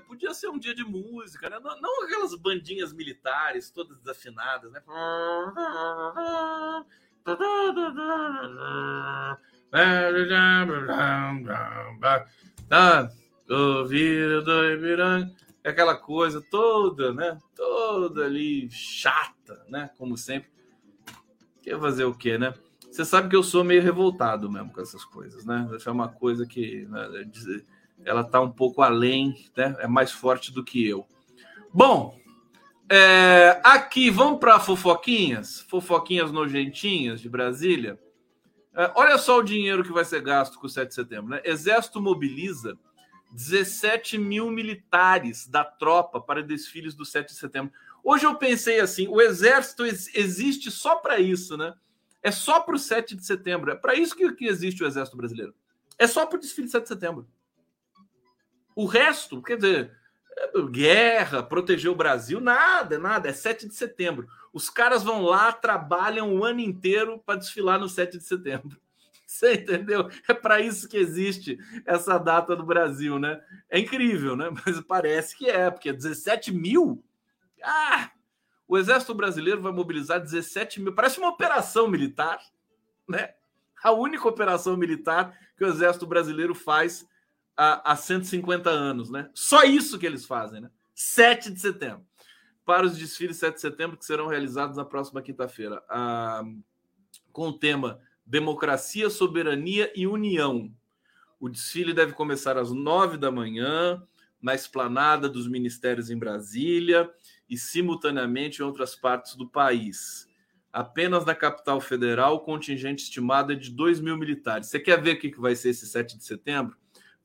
Podia ser um dia de música, né? Não, não aquelas bandinhas militares todas desafinadas, né? Tá, ouvido do Ibiranga, aquela coisa toda, né? Toda ali chata, né? Como sempre. Quer fazer o quê, né? Você sabe que eu sou meio revoltado mesmo com essas coisas, né? Essa é uma coisa que né, ela tá um pouco além, né? É mais forte do que eu. Bom, é, aqui vamos para fofoquinhas, fofoquinhas nojentinhas de Brasília. É, olha só o dinheiro que vai ser gasto com o 7 de setembro. Né? Exército mobiliza 17 mil militares da tropa para desfiles do 7 de setembro. Hoje eu pensei assim: o Exército existe só para isso, né? É só para o 7 de setembro. É para isso que, que existe o Exército Brasileiro. É só para o desfile de 7 de setembro. O resto, quer dizer, guerra, proteger o Brasil, nada, nada. É 7 de setembro. Os caras vão lá, trabalham o ano inteiro para desfilar no 7 de setembro. Você entendeu? É para isso que existe essa data no Brasil, né? É incrível, né? Mas parece que é, porque 17 mil. Ah! O Exército Brasileiro vai mobilizar 17 mil. Parece uma operação militar, né? A única operação militar que o Exército Brasileiro faz há, há 150 anos, né? Só isso que eles fazem, né? 7 de setembro para os desfiles 7 de setembro que serão realizados na próxima quinta-feira, ah, com o tema Democracia, Soberania e União. O desfile deve começar às 9 da manhã, na esplanada dos ministérios em Brasília e simultaneamente em outras partes do país. Apenas na capital federal, o contingente estimado é de 2 mil militares. Você quer ver o que vai ser esse 7 de setembro?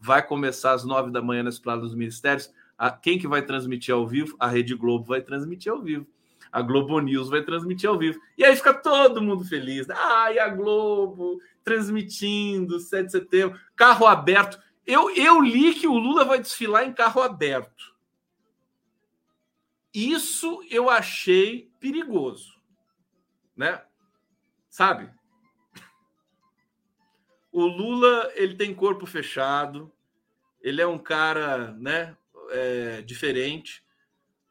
Vai começar às 9 da manhã na esplanada dos ministérios a, quem que vai transmitir ao vivo? A Rede Globo vai transmitir ao vivo. A Globo News vai transmitir ao vivo. E aí fica todo mundo feliz. Ai, a Globo transmitindo 7 de setembro, carro aberto. Eu, eu li que o Lula vai desfilar em carro aberto. Isso eu achei perigoso, né? Sabe? O Lula, ele tem corpo fechado, ele é um cara, né, é, diferente,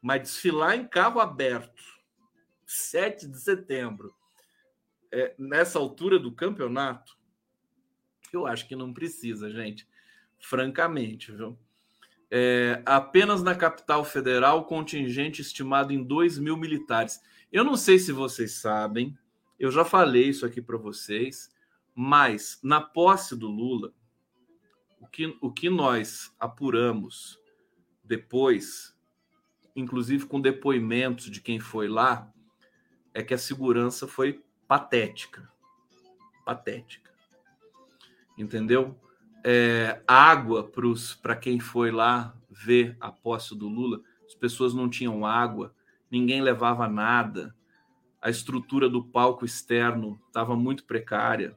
mas desfilar em carro aberto, 7 de setembro, é, nessa altura do campeonato, eu acho que não precisa, gente. Francamente, viu? É, apenas na capital federal, contingente estimado em 2 mil militares. Eu não sei se vocês sabem, eu já falei isso aqui para vocês, mas na posse do Lula, o que, o que nós apuramos depois, inclusive com depoimentos de quem foi lá, é que a segurança foi patética. Patética. Entendeu? É, água para quem foi lá ver a posse do Lula, as pessoas não tinham água, ninguém levava nada, a estrutura do palco externo estava muito precária.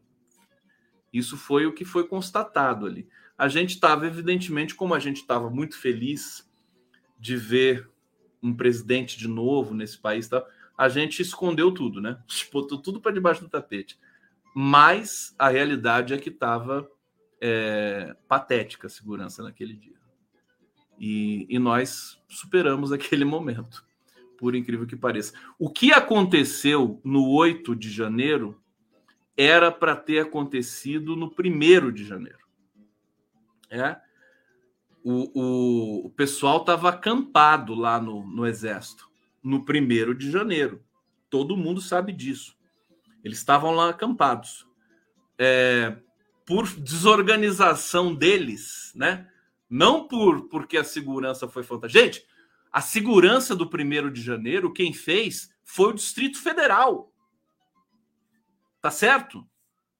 Isso foi o que foi constatado ali. A gente estava, evidentemente, como a gente estava muito feliz de ver um presidente de novo nesse país, tá? a gente escondeu tudo, né? Botou tudo para debaixo do tapete. Mas a realidade é que estava é, patética a segurança naquele dia. E, e nós superamos aquele momento, por incrível que pareça. O que aconteceu no 8 de janeiro era para ter acontecido no 1 de janeiro. É? O, o, o pessoal estava acampado lá no, no Exército, no primeiro de janeiro. Todo mundo sabe disso. Eles estavam lá acampados. É, por desorganização deles, né? Não por porque a segurança foi fantástica. Gente, a segurança do primeiro de janeiro, quem fez foi o Distrito Federal. Tá certo?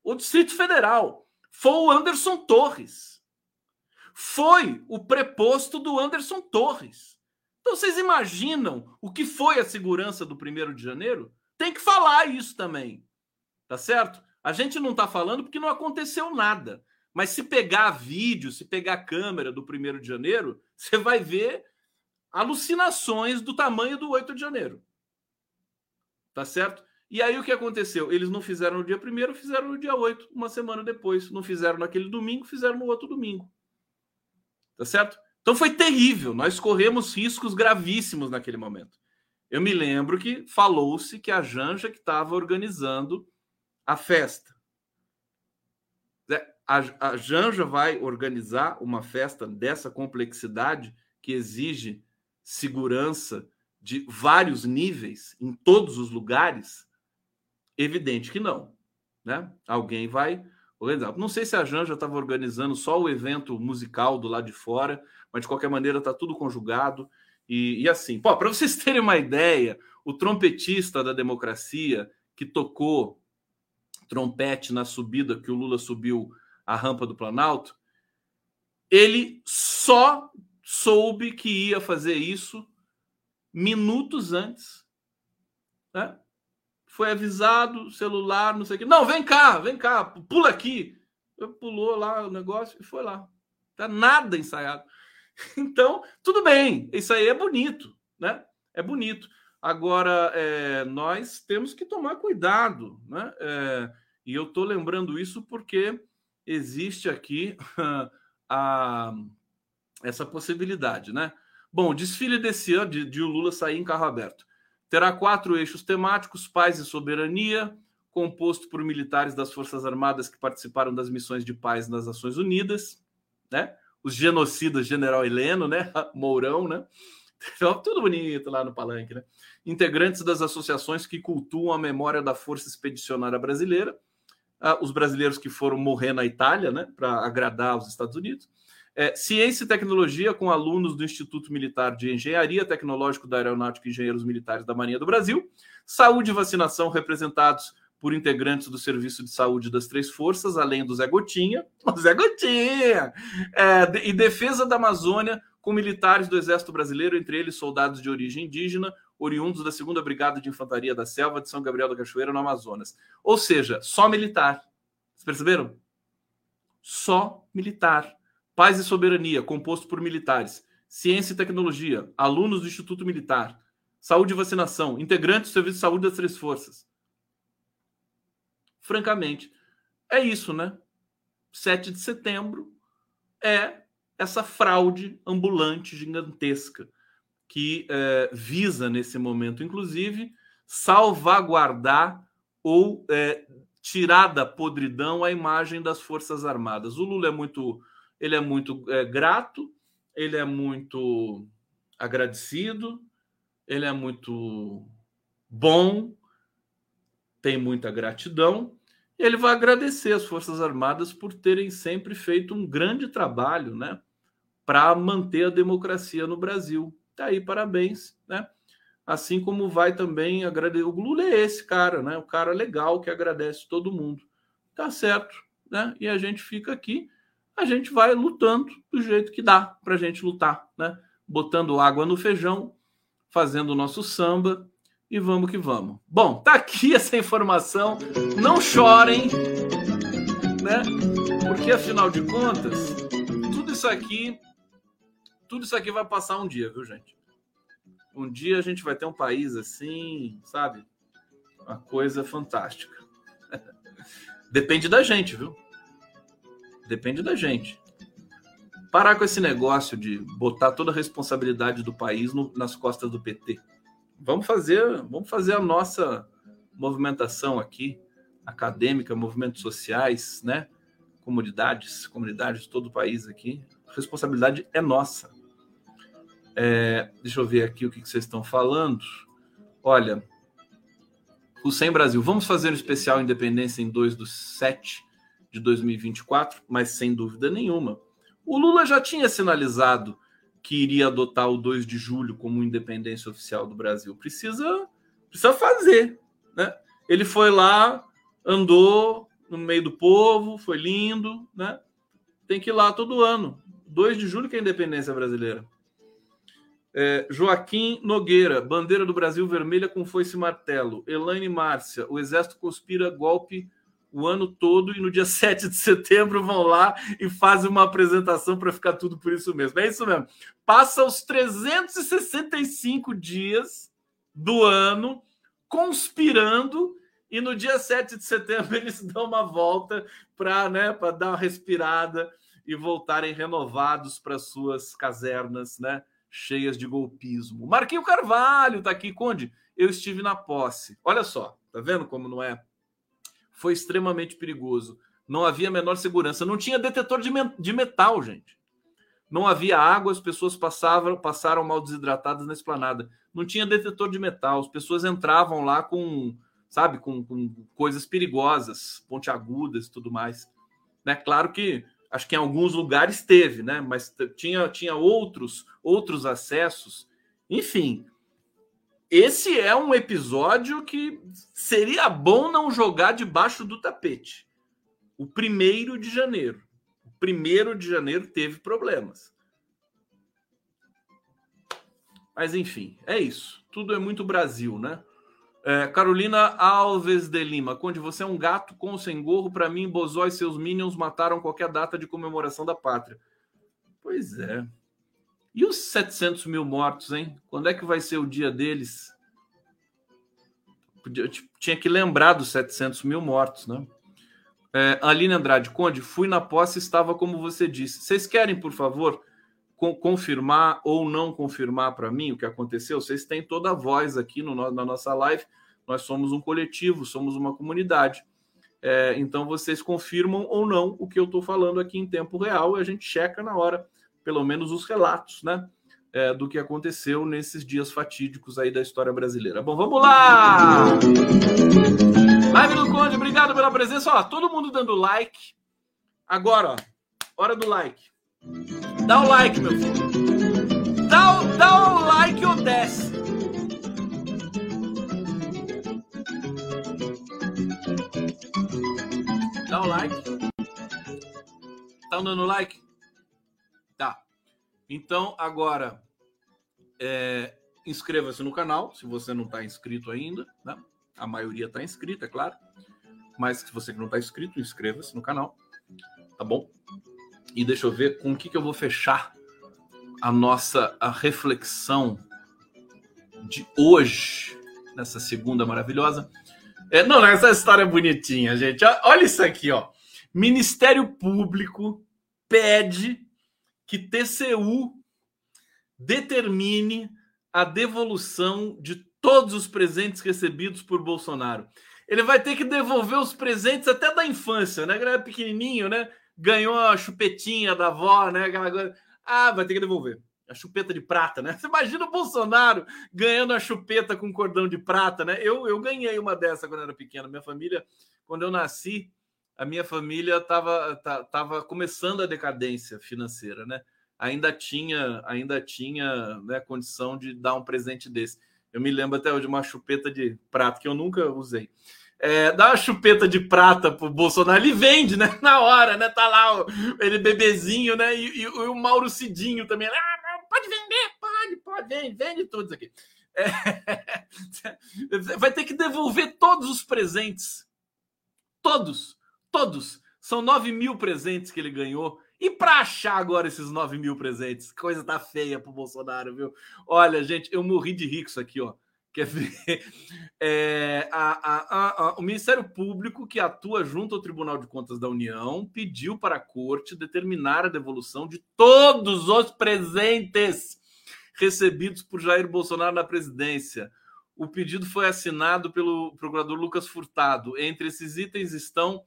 O Distrito Federal. Foi o Anderson Torres foi o preposto do Anderson Torres. Então vocês imaginam o que foi a segurança do primeiro de janeiro? Tem que falar isso também. Tá certo? A gente não está falando porque não aconteceu nada. Mas se pegar vídeo, se pegar câmera do primeiro de janeiro, você vai ver alucinações do tamanho do 8 de janeiro. Tá certo? E aí o que aconteceu? Eles não fizeram no dia primeiro, fizeram no dia 8, uma semana depois. Não fizeram naquele domingo, fizeram no outro domingo. Tá certo? Então foi terrível. Nós corremos riscos gravíssimos naquele momento. Eu me lembro que falou-se que a Janja que estava organizando a festa. A, a Janja vai organizar uma festa dessa complexidade que exige segurança de vários níveis em todos os lugares? Evidente que não. Né? Alguém vai organizar. Não sei se a Janja estava organizando só o evento musical do lado de fora, mas de qualquer maneira está tudo conjugado. E, e assim, para vocês terem uma ideia, o trompetista da democracia que tocou trompete na subida que o Lula subiu a rampa do Planalto, ele só soube que ia fazer isso minutos antes. Né? Foi avisado, celular, não sei o. Não, vem cá, vem cá, pula aqui. Pulou lá o negócio e foi lá. Tá nada ensaiado. Então, tudo bem, isso aí é bonito, né? É bonito. Agora, é, nós temos que tomar cuidado, né? É, e eu estou lembrando isso porque existe aqui a, essa possibilidade, né? Bom, desfile desse ano de, de o Lula sair em carro aberto. Terá quatro eixos temáticos: paz e soberania, composto por militares das Forças Armadas que participaram das missões de paz nas Nações Unidas, né? Os genocidas General Heleno, né? Mourão, né? Tudo bonito lá no palanque, né? Integrantes das associações que cultuam a memória da Força Expedicionária Brasileira, ah, os brasileiros que foram morrer na Itália, né? Para agradar os Estados Unidos. É, ciência e tecnologia com alunos do Instituto Militar de Engenharia Tecnológico da Aeronáutica e Engenheiros Militares da Marinha do Brasil. Saúde e vacinação representados por integrantes do Serviço de Saúde das Três Forças, além do Zé Gotinha, Zé Gotinha, é, e defesa da Amazônia com militares do Exército Brasileiro, entre eles soldados de origem indígena, oriundos da 2 Brigada de Infantaria da Selva de São Gabriel da Cachoeira, no Amazonas. Ou seja, só militar. Vocês perceberam? Só militar. Paz e Soberania, composto por militares. Ciência e Tecnologia, alunos do Instituto Militar. Saúde e Vacinação, integrantes do Serviço de Saúde das Três Forças francamente, é isso, né? 7 de setembro é essa fraude ambulante gigantesca que é, visa, nesse momento, inclusive, salvaguardar ou é, tirar da podridão a imagem das Forças Armadas. O Lula é muito, ele é muito é, grato, ele é muito agradecido, ele é muito bom, tem muita gratidão, e ele vai agradecer as Forças Armadas por terem sempre feito um grande trabalho, né, para manter a democracia no Brasil. Tá aí, parabéns, né? Assim como vai também agradecer. O Lula é esse cara, né? O cara legal que agradece todo mundo. Tá certo, né? E a gente fica aqui, a gente vai lutando do jeito que dá para a gente lutar, né? Botando água no feijão, fazendo o nosso samba e vamos que vamos. Bom, tá aqui essa informação. Não chorem, né? Porque afinal de contas, tudo isso aqui, tudo isso aqui vai passar um dia, viu, gente? Um dia a gente vai ter um país assim, sabe? Uma coisa fantástica. Depende da gente, viu? Depende da gente. Parar com esse negócio de botar toda a responsabilidade do país no, nas costas do PT vamos fazer, vamos fazer a nossa movimentação aqui, acadêmica, movimentos sociais, né? Comunidades, comunidades de todo o país aqui. A responsabilidade é nossa. É, deixa eu ver aqui o que, que vocês estão falando. Olha, o Sem Brasil, vamos fazer um especial Independência em 2 do 7 de 2024, mas sem dúvida nenhuma. O Lula já tinha sinalizado que iria adotar o 2 de julho como independência oficial do Brasil. Precisa, precisa fazer. Né? Ele foi lá, andou no meio do povo, foi lindo. Né? Tem que ir lá todo ano. 2 de julho que é a independência brasileira. É, Joaquim Nogueira, bandeira do Brasil vermelha com foice e martelo. Elaine Márcia, o exército conspira golpe o ano todo e no dia 7 de setembro vão lá e fazem uma apresentação para ficar tudo por isso mesmo. É isso mesmo. Passa os 365 dias do ano conspirando e no dia 7 de setembro eles dão uma volta para né, dar uma respirada e voltarem renovados para suas casernas, né, cheias de golpismo. Marquinho Carvalho está aqui, Conde. Eu estive na posse. Olha só, tá vendo como não é? Foi extremamente perigoso. Não havia menor segurança. Não tinha detetor de, de metal, gente. Não havia água, as pessoas passavam, passaram mal desidratadas na esplanada. Não tinha detetor de metal, as pessoas entravam lá com, sabe, com, com coisas perigosas, pontiagudas e tudo mais. Né? Claro que acho que em alguns lugares teve, né? Mas tinha, tinha outros, outros acessos. Enfim, esse é um episódio que seria bom não jogar debaixo do tapete. O primeiro de janeiro primeiro de janeiro teve problemas. Mas enfim, é isso. Tudo é muito Brasil, né? É, Carolina Alves de Lima, Conde, você é um gato com ou sem gorro. Para mim, Bozó e seus minions mataram qualquer data de comemoração da pátria. Pois é. E os 700 mil mortos, hein? Quando é que vai ser o dia deles? Eu tinha que lembrar dos 700 mil mortos, né? É, Aline Andrade, Conde, fui na posse estava como você disse. Vocês querem, por favor, co confirmar ou não confirmar para mim o que aconteceu? Vocês têm toda a voz aqui no, na nossa live. Nós somos um coletivo, somos uma comunidade. É, então vocês confirmam ou não o que eu estou falando aqui em tempo real e a gente checa na hora, pelo menos os relatos, né? É, do que aconteceu nesses dias fatídicos aí da história brasileira. Bom, vamos lá! Live do Conde, obrigado pela presença. Ó, todo mundo dando like. Agora, ó, hora do like. Dá o like, meu filho. Dá, o, dá o like ou desce. Dá o like. Tá dando like? Tá. Então, agora, é, inscreva-se no canal, se você não está inscrito ainda, né? A maioria está inscrita, é claro. Mas se você não está inscrito, inscreva-se no canal. Tá bom? E deixa eu ver com o que, que eu vou fechar a nossa a reflexão de hoje, nessa segunda maravilhosa. É, não, essa história é bonitinha, gente. Olha isso aqui, ó. Ministério Público pede que TCU determine a devolução de todos os presentes recebidos por Bolsonaro. Ele vai ter que devolver os presentes até da infância, né? Era pequenininho, né? Ganhou a chupetinha da avó, né? Ah, vai ter que devolver. A chupeta de prata, né? Você imagina o Bolsonaro ganhando a chupeta com cordão de prata, né? Eu, eu ganhei uma dessa quando era pequeno. Minha família, quando eu nasci, a minha família estava tava começando a decadência financeira, né? Ainda tinha, ainda tinha né, condição de dar um presente desse. Eu me lembro até de uma chupeta de prata que eu nunca usei. É, dá uma chupeta de prata pro Bolsonaro, ele vende, né? Na hora, né? Tá lá o, ele bebezinho, né? E, e, e, o Mauro Cidinho também. Ah, pode vender, pode, pode, vende, vende todos aqui. É, vai ter que devolver todos os presentes. Todos, todos. São 9 mil presentes que ele ganhou e para achar agora esses 9 mil presentes? Coisa tá feia pro Bolsonaro, viu? Olha, gente, eu morri de rico isso aqui, ó. Quer ver? É, a, a, a, o Ministério Público, que atua junto ao Tribunal de Contas da União, pediu para a Corte determinar a devolução de todos os presentes recebidos por Jair Bolsonaro na presidência. O pedido foi assinado pelo procurador Lucas Furtado. Entre esses itens estão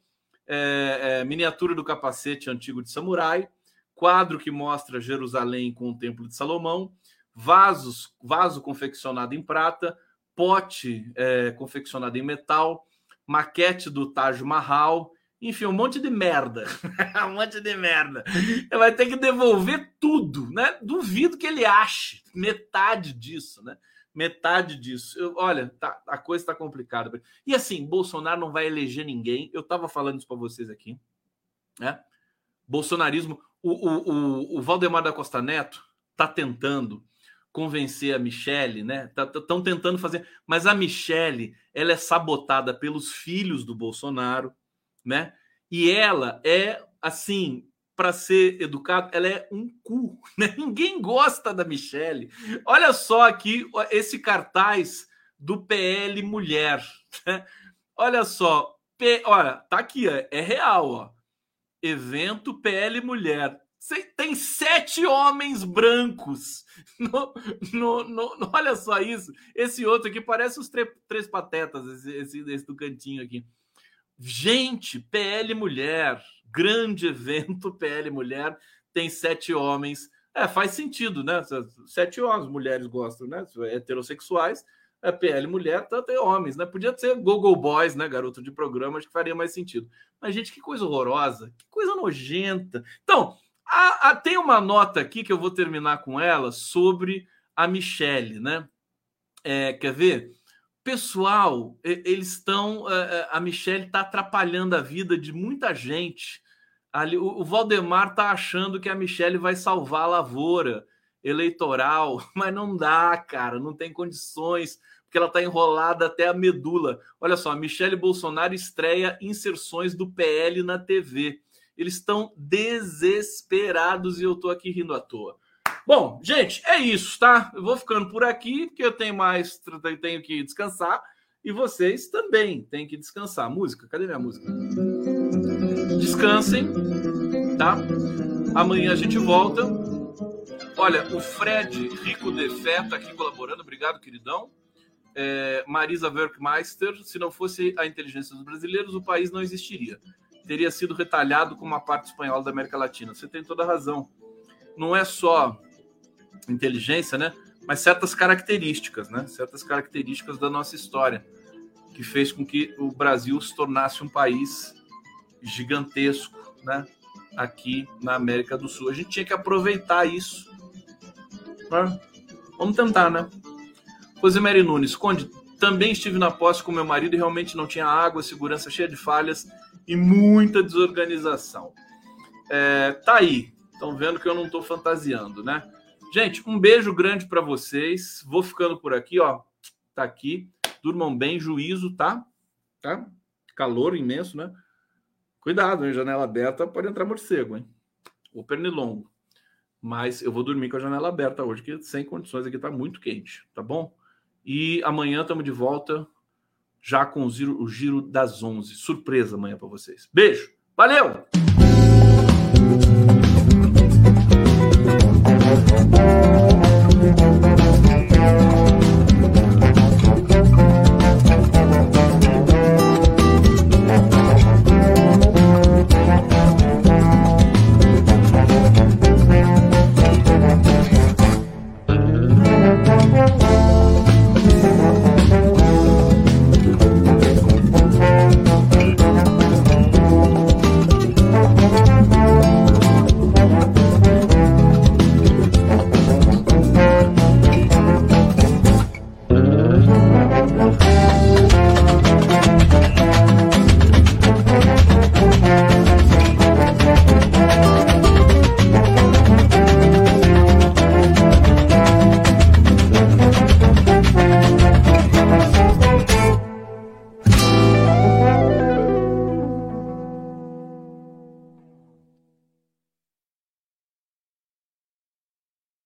é, é, miniatura do capacete antigo de samurai, quadro que mostra Jerusalém com o Templo de Salomão, vasos, vaso confeccionado em prata, pote é, confeccionado em metal, maquete do Taj Mahal, enfim, um monte de merda. um monte de merda. Ele vai ter que devolver tudo, né? Duvido que ele ache metade disso, né? Metade disso. Eu, olha, tá, a coisa está complicada. E assim, Bolsonaro não vai eleger ninguém. Eu estava falando isso para vocês aqui. Né? Bolsonarismo. O, o, o, o Valdemar da Costa Neto está tentando convencer a Michelle, né? Estão tá, tentando fazer, mas a Michelle ela é sabotada pelos filhos do Bolsonaro, né? E ela é assim para ser educado, ela é um cu. Né? Ninguém gosta da Michelle. Olha só aqui esse cartaz do PL Mulher. Olha só, P, olha, tá aqui, é, é real, ó. Evento PL Mulher. Tem sete homens brancos. No, no, no, olha só isso. Esse outro aqui parece os três patetas, esse, esse, esse do cantinho aqui. Gente, PL Mulher, grande evento PL Mulher, tem sete homens. É, faz sentido, né? Sete homens, mulheres gostam, né? Heterossexuais, é PL Mulher, tanto é homens, né? Podia ser Google Boys, né? Garoto de programa, acho que faria mais sentido. Mas, gente, que coisa horrorosa, que coisa nojenta. Então, a, tem uma nota aqui que eu vou terminar com ela sobre a Michelle, né? É, quer ver? Pessoal, eles estão. É, é, a Michelle está atrapalhando a vida de muita gente. Ali, o Valdemar está achando que a Michelle vai salvar a lavoura eleitoral, mas não dá, cara, não tem condições, porque ela está enrolada até a medula. Olha só, a Michelle Bolsonaro estreia inserções do PL na TV. Eles estão desesperados e eu estou aqui rindo à toa. Bom, gente, é isso, tá? Eu vou ficando por aqui, porque eu tenho mais, tenho que descansar. E vocês também têm que descansar. Música, cadê minha música? Descansem, tá? Amanhã a gente volta. Olha, o Fred Rico Defé tá aqui colaborando. Obrigado, queridão. É, Marisa Werkmeister, se não fosse a inteligência dos brasileiros, o país não existiria. Teria sido retalhado como uma parte espanhola da América Latina. Você tem toda a razão. Não é só inteligência, né? Mas certas características, né? Certas características da nossa história que fez com que o Brasil se tornasse um país gigantesco, né? Aqui na América do Sul. A gente tinha que aproveitar isso. Né? Vamos tentar, né? Rosemary Nunes, Conde, também estive na posse com meu marido e realmente não tinha água, segurança cheia de falhas e muita desorganização. É, tá aí. Estão vendo que eu não estou fantasiando, né? Gente, um beijo grande para vocês. Vou ficando por aqui, ó. Tá aqui. Durmam bem, juízo, tá? Tá? Calor imenso, né? Cuidado, hein? Janela aberta pode entrar morcego, hein? Ou pernilongo. Mas eu vou dormir com a janela aberta hoje, que sem condições aqui tá muito quente, tá bom? E amanhã estamos de volta já com o giro, o giro das 11. Surpresa amanhã para vocês. Beijo. Valeu!